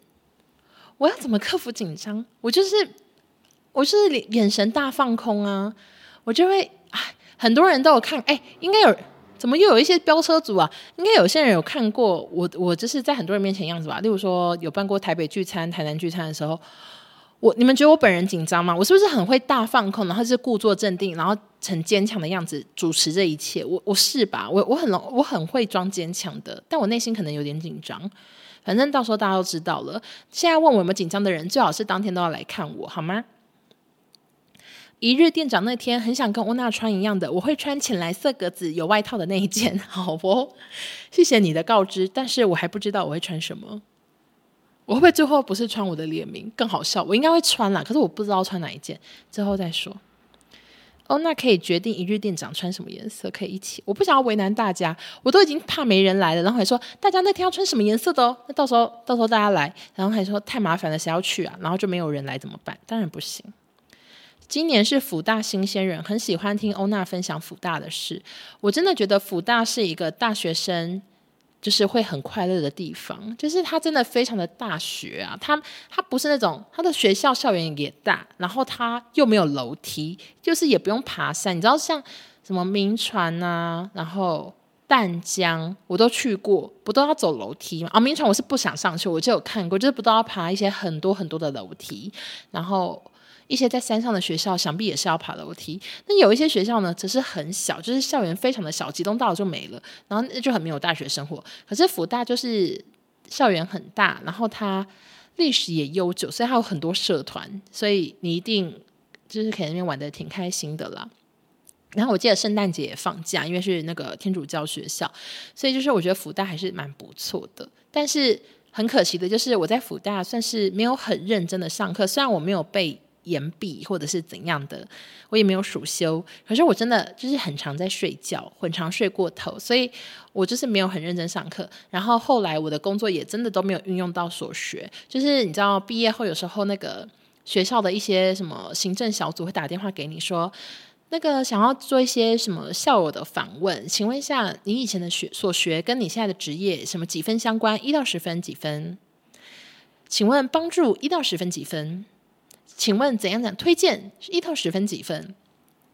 我要怎么克服紧张？我就是我就是眼神大放空啊，我就会，很多人都有看，哎，应该有，怎么又有一些飙车族啊？应该有些人有看过我，我就是在很多人面前样子吧。例如说有办过台北聚餐、台南聚餐的时候。我你们觉得我本人紧张吗？我是不是很会大放空，然后是故作镇定，然后很坚强的样子主持这一切？我我是吧？我我很我很会装坚强的，但我内心可能有点紧张。反正到时候大家都知道了。现在问我有没有紧张的人，最好是当天都要来看我，好吗？一日店长那天很想跟欧娜穿一样的，我会穿浅蓝色格子有外套的那一件，好不？谢谢你的告知，但是我还不知道我会穿什么。我会不会最后不是穿我的联名更好笑？我应该会穿啦，可是我不知道穿哪一件，之后再说。哦，那可以决定一日店长穿什么颜色，可以一起。我不想要为难大家，我都已经怕没人来了，然后还说大家那天要穿什么颜色的哦。那到时候到时候大家来，然后还说太麻烦了，谁要去啊？然后就没有人来怎么办？当然不行。今年是辅大新鲜人，很喜欢听欧娜分享辅大的事。我真的觉得辅大是一个大学生就是会很快乐的地方，就是它真的非常的大学啊，它它不是那种它的学校校园也大，然后它又没有楼梯，就是也不用爬山，你知道像什么铭传啊，然后淡江我都去过，不都要走楼梯吗？啊，铭传我是不想上去，我就有看过，就是不都要爬一些很多很多的楼梯，然后。一些在山上的学校，想必也是要爬楼梯。那有一些学校呢，则是很小，就是校园非常的小，几栋大楼就没了，然后那就很没有大学生活。可是辅大就是校园很大，然后它历史也悠久，所以它有很多社团，所以你一定就是可以在那边玩的挺开心的啦。然后我记得圣诞节也放假，因为是那个天主教学校，所以就是我觉得辅大还是蛮不错的。但是很可惜的就是我在辅大算是没有很认真的上课，虽然我没有背。延毕或者是怎样的，我也没有暑修，可是我真的就是很常在睡觉，很常睡过头，所以我就是没有很认真上课。然后后来我的工作也真的都没有运用到所学，就是你知道毕业后有时候那个学校的一些什么行政小组会打电话给你说，那个想要做一些什么校友的访问，请问一下你以前的学所学跟你现在的职业什么几分相关？一到十分几分？请问帮助一到十分几分？请问怎样讲推荐是一到十分几分？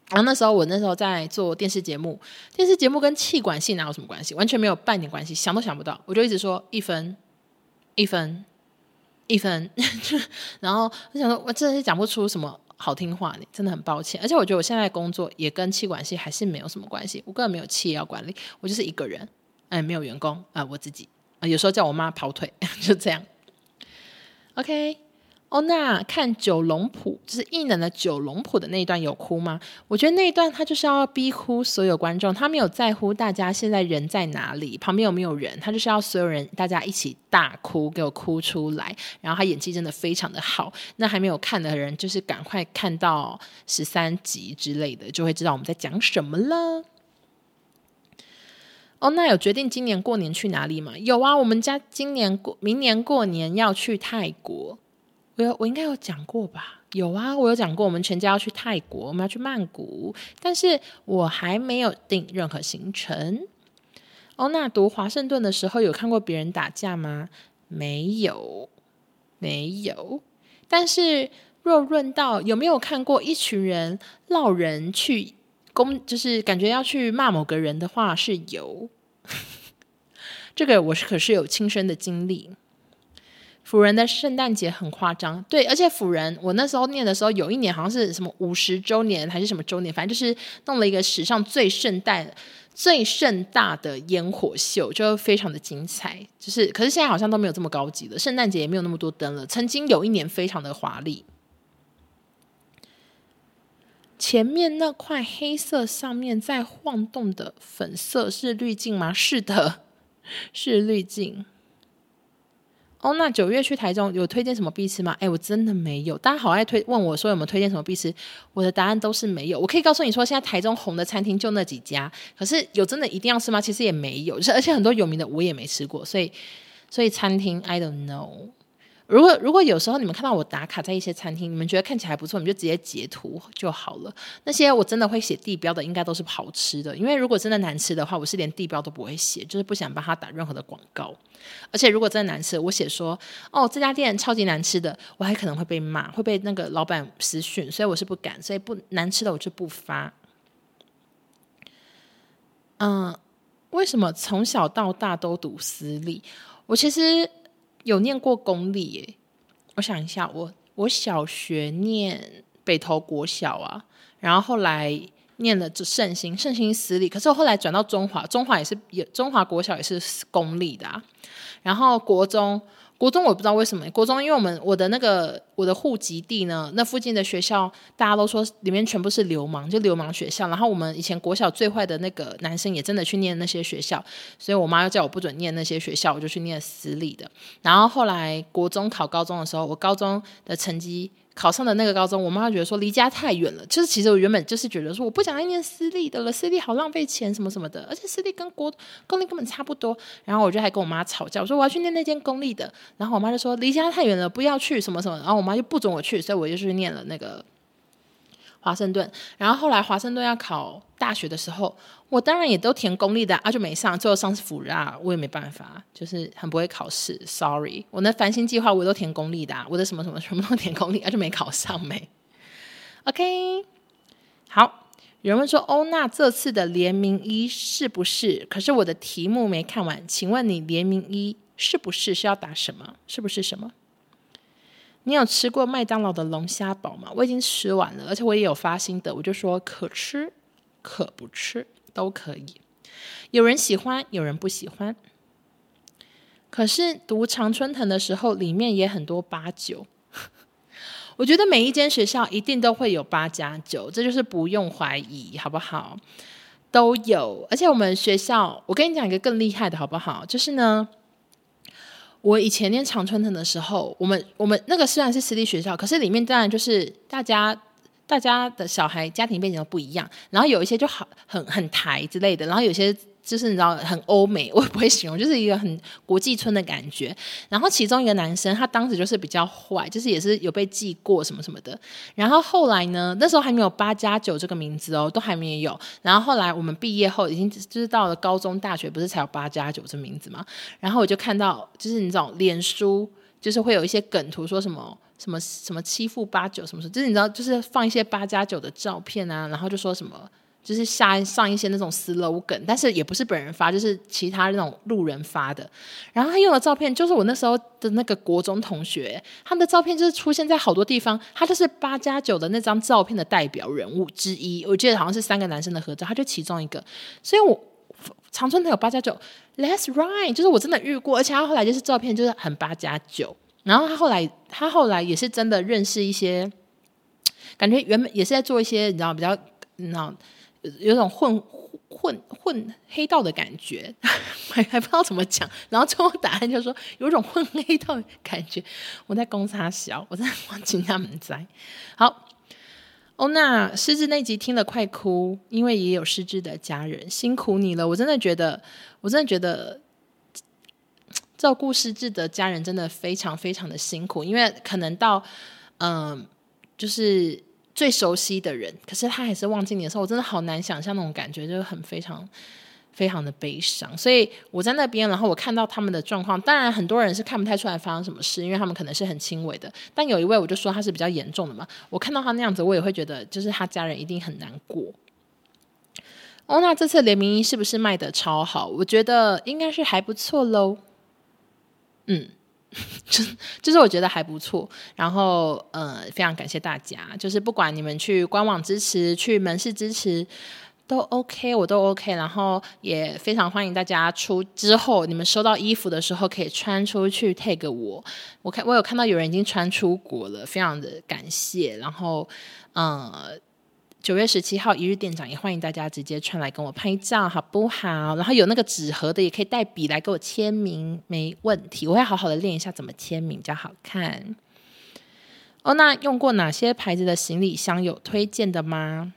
然后那时候我那时候在做电视节目，电视节目跟气管系哪有什么关系？完全没有半点关系，想都想不到。我就一直说一分，一分，一分。然后我想说，我真的是讲不出什么好听话，你真的很抱歉。而且我觉得我现在工作也跟气管系还是没有什么关系，我根本没有企业要管理，我就是一个人，哎，没有员工啊，我自己啊，有时候叫我妈跑腿，就这样。OK。哦，那看九龙谱，就是异能的九龙谱的那一段有哭吗？我觉得那一段他就是要逼哭所有观众，他没有在乎大家现在人在哪里，旁边有没有人，他就是要所有人大家一起大哭，给我哭出来。然后他演技真的非常的好，那还没有看的人就是赶快看到十三集之类的，就会知道我们在讲什么了。哦，那有决定今年过年去哪里吗？有啊，我们家今年过，明年过年要去泰国。我，我应该有讲过吧？有啊，我有讲过，我们全家要去泰国，我们要去曼谷，但是我还没有定任何行程。哦，那读华盛顿的时候有看过别人打架吗？没有，没有。但是若论到有没有看过一群人闹人去攻，就是感觉要去骂某个人的话，是有。这个我是可是有亲身的经历。辅仁的圣诞节很夸张，对，而且辅仁我那时候念的时候，有一年好像是什么五十周年还是什么周年，反正就是弄了一个史上最盛大、最盛大的烟火秀，就非常的精彩。就是，可是现在好像都没有这么高级了，圣诞节也没有那么多灯了。曾经有一年非常的华丽，前面那块黑色上面在晃动的粉色是滤镜吗？是的，是滤镜。哦，那九月去台中有推荐什么必吃吗？哎，我真的没有。大家好爱推问我说有没有推荐什么必吃，我的答案都是没有。我可以告诉你说，现在台中红的餐厅就那几家，可是有真的一定要吃吗？其实也没有，而且很多有名的我也没吃过，所以所以餐厅 I don't know。如果如果有时候你们看到我打卡在一些餐厅，你们觉得看起来不错，你们就直接截图就好了。那些我真的会写地标的，应该都是好吃的。因为如果真的难吃的话，我是连地标都不会写，就是不想帮他打任何的广告。而且如果真的难吃，我写说哦，这家店超级难吃的，我还可能会被骂，会被那个老板私讯，所以我是不敢，所以不难吃的我就不发。嗯，为什么从小到大都读私立？我其实。有念过公立耶，我想一下，我我小学念北投国小啊，然后后来念了这圣心，圣心私立，可是我后来转到中华，中华也是也中华国小也是公立的啊，然后国中。国中我不知道为什么，国中因为我们我的那个我的户籍地呢，那附近的学校大家都说里面全部是流氓，就流氓学校。然后我们以前国小最坏的那个男生也真的去念那些学校，所以我妈又叫我不准念那些学校，我就去念私立的。然后后来国中考高中的时候，我高中的成绩。考上的那个高中，我妈觉得说离家太远了。就是其实我原本就是觉得说我不想再念私立的了，私立好浪费钱什么什么的，而且私立跟国公立根本差不多。然后我就还跟我妈吵架，我说我要去念那间公立的。然后我妈就说离家太远了，不要去什么什么。然后我妈就不准我去，所以我就去念了那个华盛顿。然后后来华盛顿要考大学的时候，我当然也都填公立的啊，就没上。最后上是辅大，我也没办法，就是很不会考试。Sorry，我那繁星计划我都填公立的，啊，我的什么什么全部都填公立，啊就没考上没。OK，好。有人问说：“欧娜这次的联名衣是不是？可是我的题目没看完，请问你联名衣是不是是要打什么？是不是什么？你有吃过麦当劳的龙虾堡吗？我已经吃完了，而且我也有发心得，我就说可吃可不吃都可以。有人喜欢，有人不喜欢。可是读常春藤的时候，里面也很多八九。”我觉得每一间学校一定都会有八加九，这就是不用怀疑，好不好？都有，而且我们学校，我跟你讲一个更厉害的，好不好？就是呢，我以前念常春藤的时候，我们我们那个虽然是私立学校，可是里面当然就是大家大家的小孩家庭背景都不一样，然后有一些就好很很台之类的，然后有些。就是你知道很欧美，我也不会形容，就是一个很国际村的感觉。然后其中一个男生，他当时就是比较坏，就是也是有被记过什么什么的。然后后来呢，那时候还没有八加九这个名字哦，都还没有。然后后来我们毕业后，已经就是到了高中、大学，不是才有八加九这名字吗？然后我就看到，就是你知道，脸书就是会有一些梗图，说什么什么什么欺负八九什么什么，就是你知道，就是放一些八加九的照片啊，然后就说什么。就是下上一些那种 slogan，但是也不是本人发，就是其他那种路人发的。然后他用的照片就是我那时候的那个国中同学，他的照片就是出现在好多地方，他就是八加九的那张照片的代表人物之一。我记得好像是三个男生的合照，他就其中一个。所以我长春藤有八加九，Let's ride，就是我真的遇过，而且他后来就是照片就是很八加九。然后他后来他后来也是真的认识一些，感觉原本也是在做一些你知道比较你知道。有种混混混黑道的感觉，还还不知道怎么讲。然后最后答案就是说有种混黑道的感觉。我在公差小，我在忘记他们在。好，欧娜失智那集听了快哭，因为也有失智的家人，辛苦你了。我真的觉得，我真的觉得照顾失智的家人真的非常非常的辛苦，因为可能到嗯、就是。最熟悉的人，可是他还是忘记你的时候，我真的好难想象那种感觉，就是很非常非常的悲伤。所以我在那边，然后我看到他们的状况，当然很多人是看不太出来发生什么事，因为他们可能是很轻微的。但有一位，我就说他是比较严重的嘛。我看到他那样子，我也会觉得，就是他家人一定很难过。哦，那这次联名衣是不是卖得超好？我觉得应该是还不错喽。嗯。就就是我觉得还不错，然后呃，非常感谢大家，就是不管你们去官网支持、去门市支持都 OK，我都 OK，然后也非常欢迎大家出之后你们收到衣服的时候可以穿出去 tag 我，我看我有看到有人已经穿出国了，非常的感谢，然后呃。九月十七号一日店长也欢迎大家直接穿来跟我拍照，好不好？然后有那个纸盒的，也可以带笔来给我签名，没问题。我会好好的练一下怎么签名比较好看。哦，那用过哪些牌子的行李箱有推荐的吗？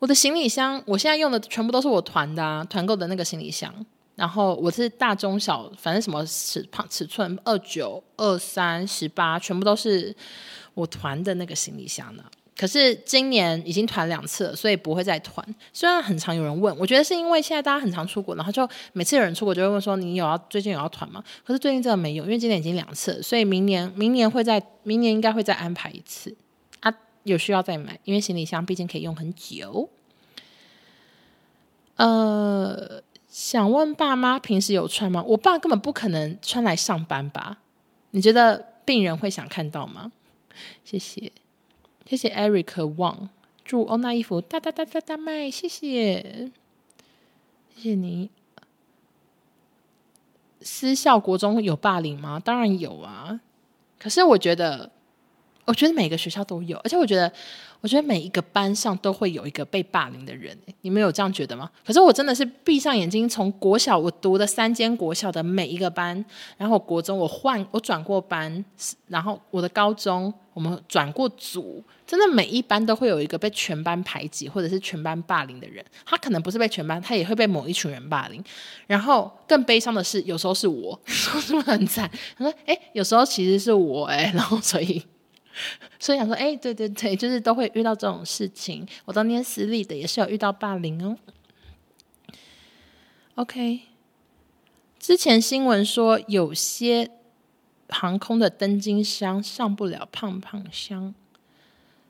我的行李箱，我现在用的全部都是我团的啊，团购的那个行李箱。然后我是大中小，反正什么尺胖尺寸二九、二三、十八，全部都是我团的那个行李箱呢。可是今年已经团两次了，所以不会再团。虽然很常有人问，我觉得是因为现在大家很常出国，然后就每次有人出国就会问说：“你有要最近有要团吗？”可是最近真的没有，因为今年已经两次了，所以明年明年会再明年应该会再安排一次啊，有需要再买，因为行李箱毕竟可以用很久。呃，想问爸妈平时有穿吗？我爸根本不可能穿来上班吧？你觉得病人会想看到吗？谢谢。谢谢 Eric Wang，祝欧娜衣服大大大大大卖，谢谢，谢谢你。私校国中有霸凌吗？当然有啊，可是我觉得，我觉得每个学校都有，而且我觉得。我觉得每一个班上都会有一个被霸凌的人，你们有这样觉得吗？可是我真的是闭上眼睛，从国小我读的三间国小的每一个班，然后国中我换我转过班，然后我的高中我们转过组，真的每一班都会有一个被全班排挤或者是全班霸凌的人。他可能不是被全班，他也会被某一群人霸凌。然后更悲伤的是，有时候是我，说是不是很惨？他说：“哎，有时候其实是我哎。” 然后所以。所以想说，哎，对对对，就是都会遇到这种事情。我当年私立的也是有遇到霸凌哦。OK，之前新闻说有些航空的登机箱上不了胖胖箱，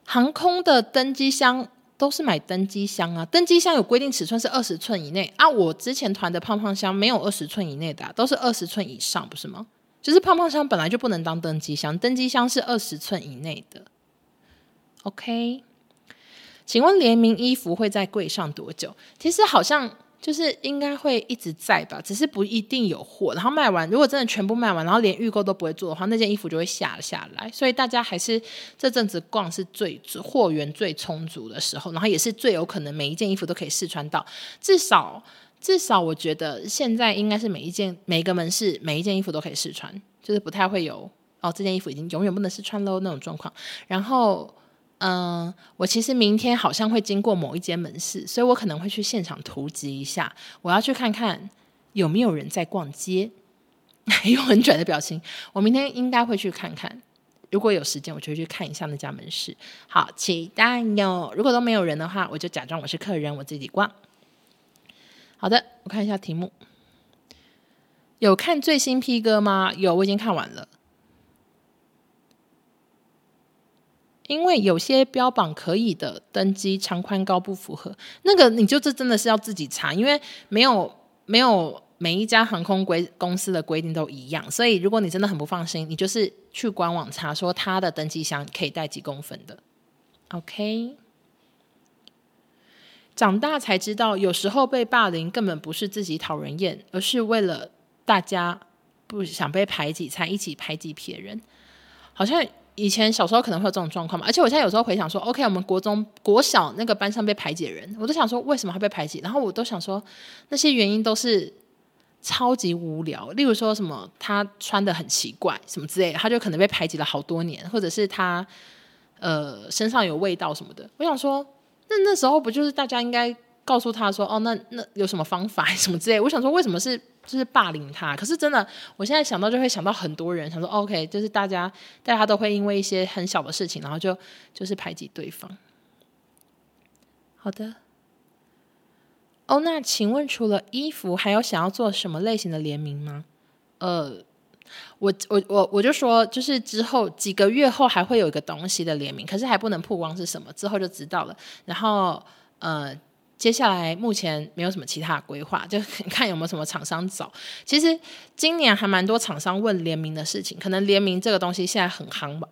航空的登机箱都是买登机箱啊，登机箱有规定尺寸是二十寸以内啊。我之前团的胖胖箱没有二十寸以内的，都是二十寸以上，不是吗？就是胖胖箱本来就不能当登机箱，登机箱是二十寸以内的。OK，请问联名衣服会在柜上多久？其实好像就是应该会一直在吧，只是不一定有货。然后卖完，如果真的全部卖完，然后连预购都不会做的话，那件衣服就会下下来。所以大家还是这阵子逛是最货源最充足的时候，然后也是最有可能每一件衣服都可以试穿到，至少。至少我觉得现在应该是每一件每一个门市每一件衣服都可以试穿，就是不太会有哦，这件衣服已经永远不能试穿喽那种状况。然后，嗯、我其实明天好像会经过某一间门市，所以我可能会去现场突击一下，我要去看看有没有人在逛街，用很拽的表情。我明天应该会去看看，如果有时间，我就去看一下那家门市。好，期待哟！如果都没有人的话，我就假装我是客人，我自己逛。好的，我看一下题目。有看最新 P 哥吗？有，我已经看完了。因为有些标榜可以的登机长宽高不符合，那个你就这真的是要自己查，因为没有没有每一家航空规公司的规定都一样，所以如果你真的很不放心，你就是去官网查，说他的登机箱可以带几公分的。OK。长大才知道，有时候被霸凌根本不是自己讨人厌，而是为了大家不想被排挤，才一起排挤别人。好像以前小时候可能会有这种状况嘛。而且我现在有时候回想说，OK，我们国中、国小那个班上被排挤的人，我都想说为什么会被排挤？然后我都想说那些原因都是超级无聊。例如说什么他穿的很奇怪什么之类的，他就可能被排挤了好多年，或者是他呃身上有味道什么的。我想说。那那时候不就是大家应该告诉他说，哦，那那有什么方法 什么之类？我想说，为什么是就是霸凌他？可是真的，我现在想到就会想到很多人，想说，OK，就是大家大家都会因为一些很小的事情，然后就就是排挤对方。好的。哦，那请问除了衣服，还有想要做什么类型的联名吗？呃。我我我我就说，就是之后几个月后还会有一个东西的联名，可是还不能曝光是什么，之后就知道了。然后呃，接下来目前没有什么其他的规划，就 看有没有什么厂商找。其实今年还蛮多厂商问联名的事情，可能联名这个东西现在很夯吧，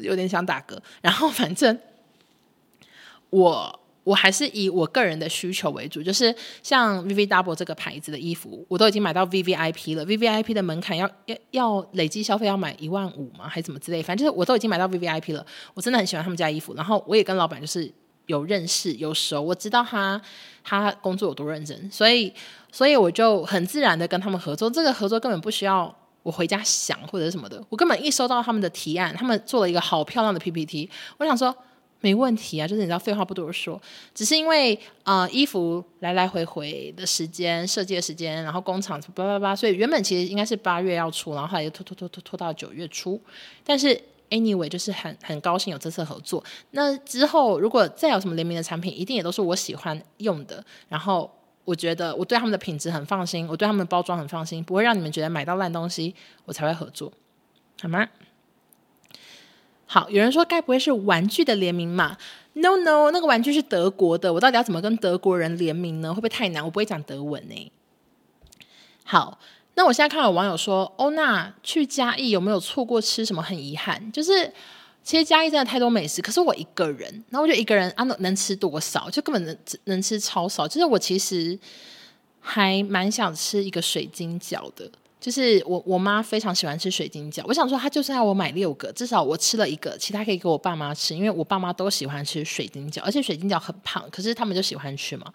有点想打嗝。然后反正我。我还是以我个人的需求为主，就是像 VV Double 这个牌子的衣服，我都已经买到 VVIP 了。VVIP 的门槛要要要累计消费要买一万五吗？还是怎么之类？反正就是我都已经买到 VVIP 了。我真的很喜欢他们家衣服，然后我也跟老板就是有认识有熟，我知道他他工作有多认真，所以所以我就很自然的跟他们合作。这个合作根本不需要我回家想或者什么的，我根本一收到他们的提案，他们做了一个好漂亮的 PPT，我想说。没问题啊，就是你知道，废话不多说，只是因为啊、衣服来来回回的时间、设计的时间，然后工厂叭叭叭，所以原本其实应该是八月要出，然后后来又拖拖拖拖拖到九月初。但是 anyway，就是很很高兴有这次合作。那之后如果再有什么联名的产品，一定也都是我喜欢用的。然后我觉得我对他们的品质很放心，我对他们的包装很放心，不会让你们觉得买到烂东西，我才会合作，好吗？好，有人说该不会是玩具的联名嘛？No No，那个玩具是德国的，我到底要怎么跟德国人联名呢？会不会太难？我不会讲德文呢。好，那我现在看有网友说，欧娜去嘉义有没有错过吃什么？很遗憾，就是其实嘉义真的太多美食，可是我一个人，然后我就一个人啊，能吃多少？就根本能能吃超少。就是我其实还蛮想吃一个水晶饺的。就是我我妈非常喜欢吃水晶饺，我想说她就算要我买六个，至少我吃了一个，其他可以给我爸妈吃，因为我爸妈都喜欢吃水晶饺，而且水晶饺很胖，可是他们就喜欢吃嘛。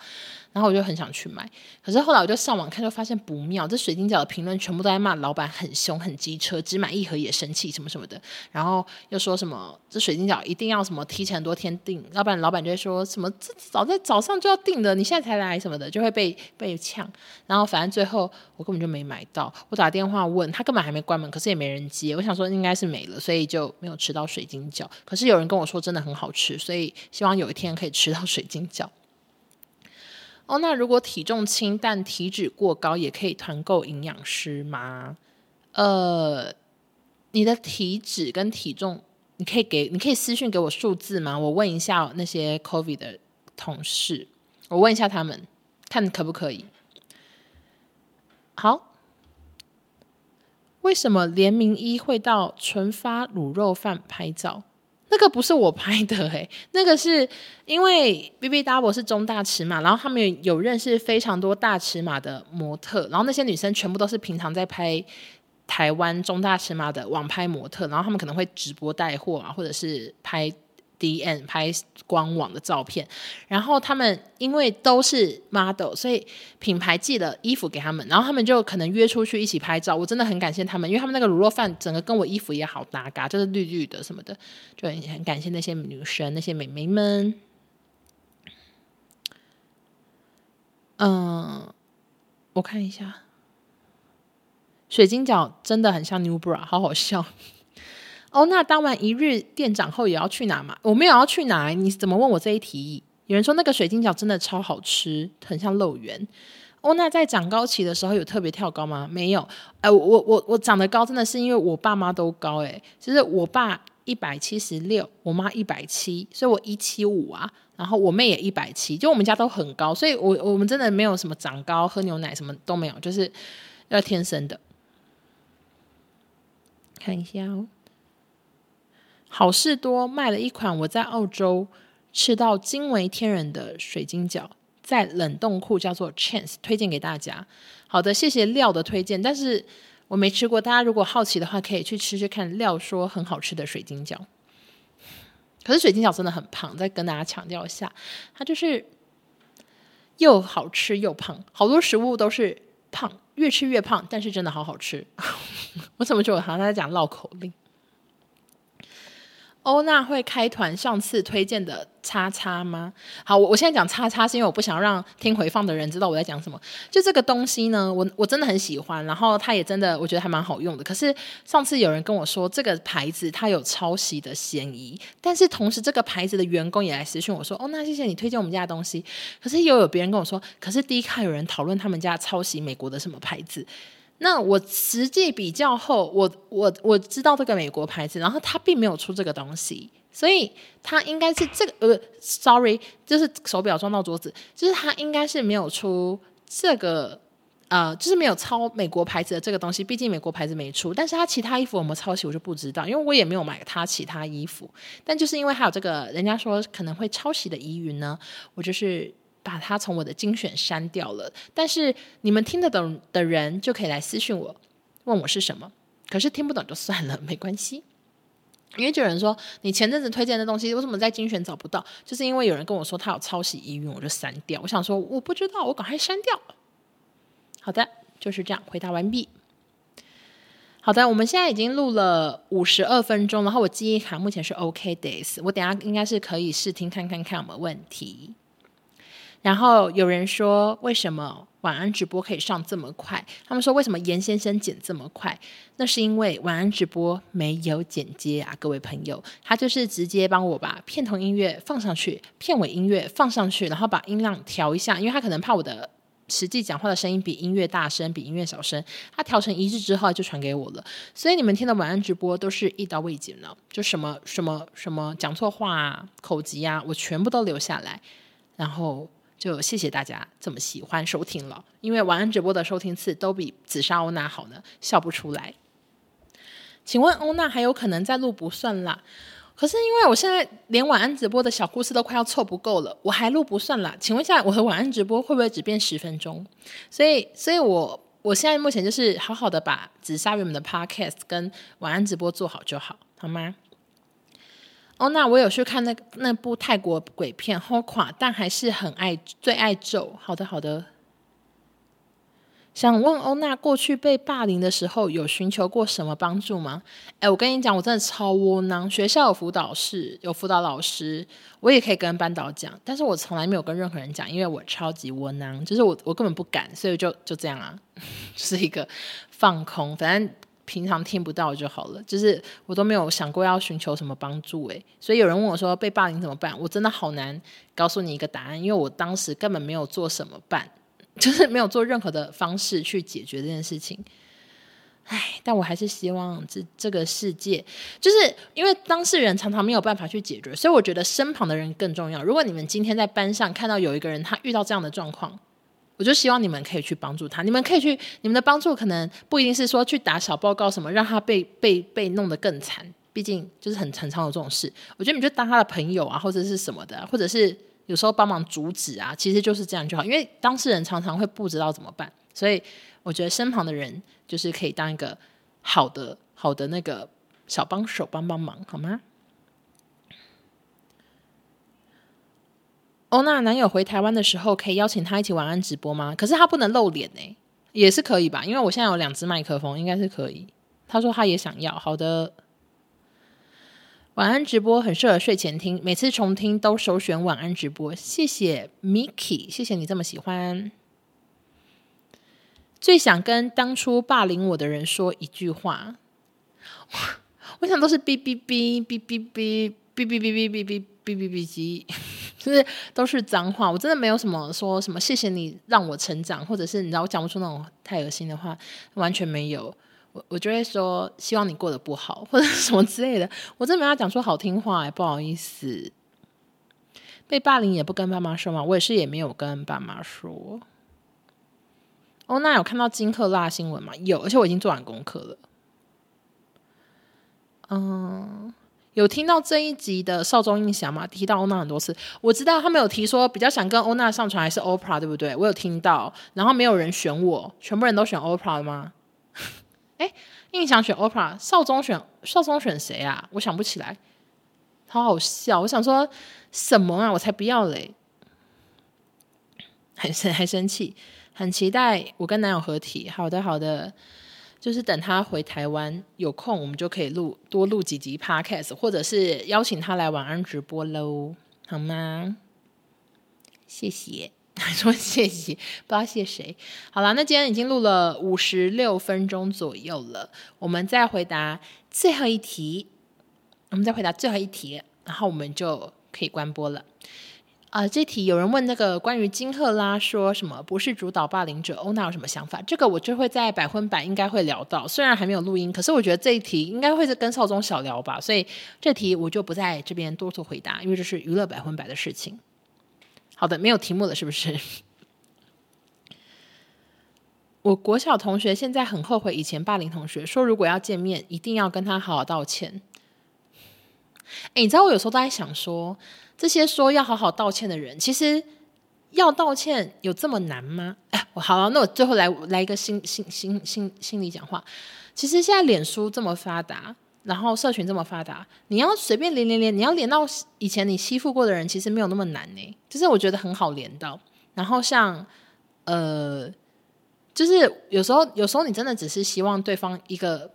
然后我就很想去买，可是后来我就上网看，就发现不妙。这水晶饺的评论全部都在骂老板很凶、很机车，只买一盒也生气什么什么的。然后又说什么这水晶饺一定要什么提前很多天订，要不然老板就会说什么这早在早上就要订的，你现在才来什么的，就会被被呛。然后反正最后我根本就没买到，我打电话问他，根本还没关门，可是也没人接。我想说应该是没了，所以就没有吃到水晶饺。可是有人跟我说真的很好吃，所以希望有一天可以吃到水晶饺。哦，那如果体重轻但体脂过高，也可以团购营养师吗？呃，你的体脂跟体重，你可以给，你可以私信给我数字吗？我问一下那些 COVID 的同事，我问一下他们，看可不可以。好，为什么联名医会到纯发卤肉饭拍照？那个不是我拍的诶、那个是因为 BBDouble 是中大尺码，然后他们有认识非常多大尺码的模特，然后那些女生全部都是平常在拍台湾中大尺码的网拍模特，然后他们可能会直播带货啊，或者是拍。D N 拍官网的照片，然后他们因为都是 model，所以品牌寄了衣服给他们，然后他们就可能约出去一起拍照。我真的很感谢他们，因为他们那个卤肉饭整个跟我衣服也好搭嘎，就是绿绿的什么的，就很很感谢那些女生那些美眉们。嗯，我看一下，水晶饺真的很像 New Bra，好好笑。哦，那当完一日店长后也要去哪嘛？我没有要去哪，你怎么问我这一题？有人说那个水晶饺真的超好吃，很像肉圆。哦，那在长高期的时候有特别跳高吗？没有。哎、我我我长得高真的是因为我爸妈都高哎，就是我爸一百七十六，我妈一百七，所以我一七五啊。然后我妹也一百七，就我们家都很高，所以我我们真的没有什么长高、喝牛奶什么都没有，就是要天生的。看一下哦。好事多卖了一款我在澳洲吃到惊为天人的水晶饺，在冷冻库叫做 Chance，推荐给大家。好的，谢谢廖的推荐，但是我没吃过，大家如果好奇的话，可以去吃吃看。廖说很好吃的水晶饺，可是水晶饺真的很胖，再跟大家强调一下，它就是又好吃又胖，好多食物都是胖，越吃越胖，但是真的好好吃。我怎么觉得我好像在讲绕口令？欧娜会开团上次推荐的叉叉吗？好，我我现在讲叉叉是因为我不想让听回放的人知道我在讲什么。就这个东西呢，我我真的很喜欢，然后它也真的我觉得还蛮好用的。可是上次有人跟我说这个牌子它有抄袭的嫌疑，但是同时这个牌子的员工也来私讯我说：“哦，那谢谢你推荐我们家的东西。”可是又有别人跟我说：“可是第一看有人讨论他们家抄袭美国的什么牌子。”那我实际比较后，我我我知道这个美国牌子，然后它并没有出这个东西，所以它应该是这个呃，sorry，就是手表撞到桌子，就是它应该是没有出这个呃，就是没有抄美国牌子的这个东西，毕竟美国牌子没出，但是它其他衣服有没有抄袭我就不知道，因为我也没有买它其他衣服，但就是因为还有这个人家说可能会抄袭的疑云呢，我就是。把它从我的精选删掉了，但是你们听得懂的人就可以来私讯我，问我是什么。可是听不懂就算了，没关系。因为就有人说你前阵子推荐的东西为什么在精选找不到？就是因为有人跟我说他有抄袭疑云，我就删掉。我想说我不知道，我赶快删掉。好的，就是这样，回答完毕。好的，我们现在已经录了五十二分钟，然后我记忆卡目前是 OK days，我等下应该是可以试听看看看有没有问题。然后有人说，为什么晚安直播可以上这么快？他们说，为什么严先生剪这么快？那是因为晚安直播没有剪接啊，各位朋友，他就是直接帮我把片头音乐放上去，片尾音乐放上去，然后把音量调一下，因为他可能怕我的实际讲话的声音比音乐大声，比音乐小声，他调成一致之后就传给我了。所以你们听的晚安直播都是一刀未剪了，就什么什么什么讲错话啊、口疾啊，我全部都留下来，然后。就谢谢大家这么喜欢收听了，因为晚安直播的收听次都比紫砂欧娜好呢，笑不出来。请问欧娜还有可能再录不算啦？可是因为我现在连晚安直播的小故事都快要凑不够了，我还录不算啦。请问一下，我和晚安直播会不会只变十分钟？所以，所以我我现在目前就是好好的把紫砂原本的 podcast 跟晚安直播做好就好，好吗？哦，那我有去看那那部泰国鬼片，好垮，但还是很爱最爱咒。好的，好的，想问欧娜，过去被霸凌的时候有寻求过什么帮助吗？哎，我跟你讲，我真的超窝囊。学校有辅导室，有辅导老师，我也可以跟班导讲，但是我从来没有跟任何人讲，因为我超级窝囊，就是我我根本不敢，所以就就这样啊，就是一个放空，反正平常听不到就好了。就是我都没有想过要寻求什么帮助，哎，所以有人问我说被霸凌怎么办，我真的好难告诉你一个答案，因为我当时根本没有做什么办。就是没有做任何的方式去解决这件事情，唉，但我还是希望这这个世界，就是因为当事人常常没有办法去解决，所以我觉得身旁的人更重要。如果你们今天在班上看到有一个人他遇到这样的状况，我就希望你们可以去帮助他。你们可以去，你们的帮助可能不一定是说去打小报告什么，让他被被被弄得更惨。毕竟就是很常常有这种事。我觉得你就当他的朋友啊，或者是什么的，或者是。有时候帮忙阻止啊，其实就是这样就好，因为当事人常常会不知道怎么办，所以我觉得身旁的人就是可以当一个好的好的那个小帮手，帮帮忙，好吗？欧娜男友回台湾的时候，可以邀请他一起晚安直播吗？可是他不能露脸呢，也是可以吧？因为我现在有两只麦克风，应该是可以。他说他也想要，好的。晚安直播很适合睡前听，每次重听都首选晚安直播。谢谢 Miki，谢谢你这么喜欢。最想跟当初霸凌我的人说一句话，我想都是哔哔哔哔哔哔哔哔哔哔哔哔哔哔哔哔，就是都是脏话。我真的没有什么说什么谢谢你让我成长，或者是你知道我讲不出那种太恶心的话，完全没有。我我就会说，希望你过得不好，或者什么之类的。我真的没法讲出好听话哎，不好意思。被霸凌也不跟爸妈说嘛，我也是也没有跟爸妈说。哦，那有看到金克拉新闻吗？有，而且我已经做完功课了。嗯，有听到这一集的少中印象吗？提到欧娜很多次，我知道他们有提说比较想跟欧娜上床还是 OPRA，对不对？我有听到，然后没有人选我，全部人都选 Oprah 了吗？哎，印象选 OPRA，少宗选少宗选谁啊？我想不起来，好好笑。我想说什么啊？我才不要嘞！很生还生气，很期待我跟男友合体。好的好的，就是等他回台湾有空，我们就可以录多录几集 Podcast，或者是邀请他来晚安直播喽，好吗？谢谢。说谢谢，不知道谢谁。好了，那今天已经录了五十六分钟左右了，我们再回答最后一题。我们再回答最后一题，然后我们就可以关播了。啊、呃，这题有人问那个关于金赫拉说什么不是主导霸凌者，欧娜有什么想法？这个我就会在百分百应该会聊到，虽然还没有录音，可是我觉得这一题应该会是跟少宗小聊吧，所以这题我就不在这边多做回答，因为这是娱乐百分百的事情。好的，没有题目了，是不是？我国小同学现在很后悔以前霸凌同学，说如果要见面，一定要跟他好好道歉。哎，你知道我有时候都在想说，这些说要好好道歉的人，其实要道歉有这么难吗？哎，好了，那我最后来来一个心心心心心里讲话。其实现在脸书这么发达。然后社群这么发达，你要随便连连连，你要连到以前你欺负过的人，其实没有那么难呢。就是我觉得很好连到。然后像呃，就是有时候有时候你真的只是希望对方一个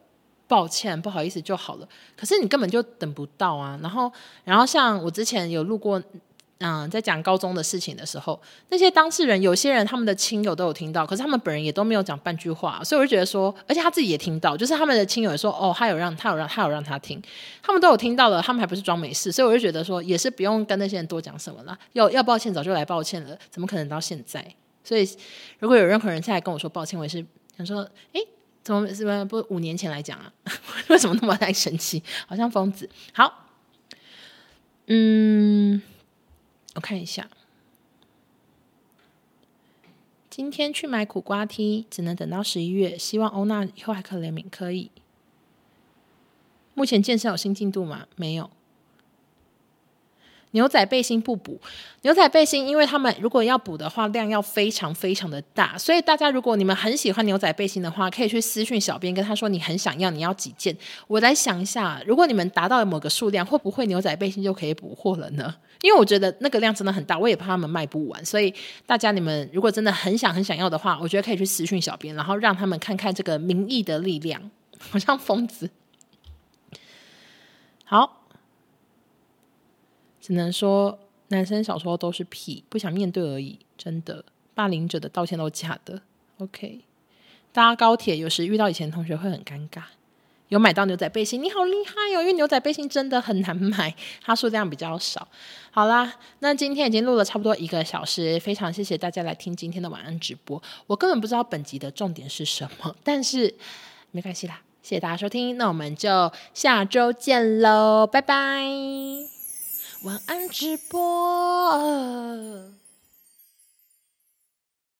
抱歉、不好意思就好了，可是你根本就等不到啊。然后然后像我之前有录过。嗯，在讲高中的事情的时候，那些当事人有些人他们的亲友都有听到，可是他们本人也都没有讲半句话，所以我就觉得说，而且他自己也听到，就是他们的亲友也说，哦，他有让他有让他有让他听，他们都有听到了，他们还不是装没事，所以我就觉得说，也是不用跟那些人多讲什么了，要要抱歉早就来抱歉了，怎么可能到现在？所以如果有任何人再来跟我说抱歉，我也是想说，哎，怎么怎么不五年前来讲啊？为什么那么爱生气？好像疯子。好，嗯。我看一下，今天去买苦瓜 T，，只能等到十一月。希望欧娜以后还可以联名，可以。目前建设有新进度吗？没有。牛仔背心不补，牛仔背心因为他们如果要补的话，量要非常非常的大，所以大家如果你们很喜欢牛仔背心的话，可以去私讯小编跟他说你很想要，你要几件？我来想一下，如果你们达到了某个数量，会不会牛仔背心就可以补货了呢？因为我觉得那个量真的很大，我也怕他们卖不完，所以大家你们如果真的很想很想要的话，我觉得可以去私讯小编，然后让他们看看这个民意的力量，好像疯子。好。只能说男生小时候都是屁，不想面对而已。真的，霸凌者的道歉都假的。OK，搭高铁有时遇到以前同学会很尴尬。有买到牛仔背心，你好厉害哦！因为牛仔背心真的很难买，它数量比较少。好啦，那今天已经录了差不多一个小时，非常谢谢大家来听今天的晚安直播。我根本不知道本集的重点是什么，但是没关系啦，谢谢大家收听，那我们就下周见喽，拜拜。晚安直播。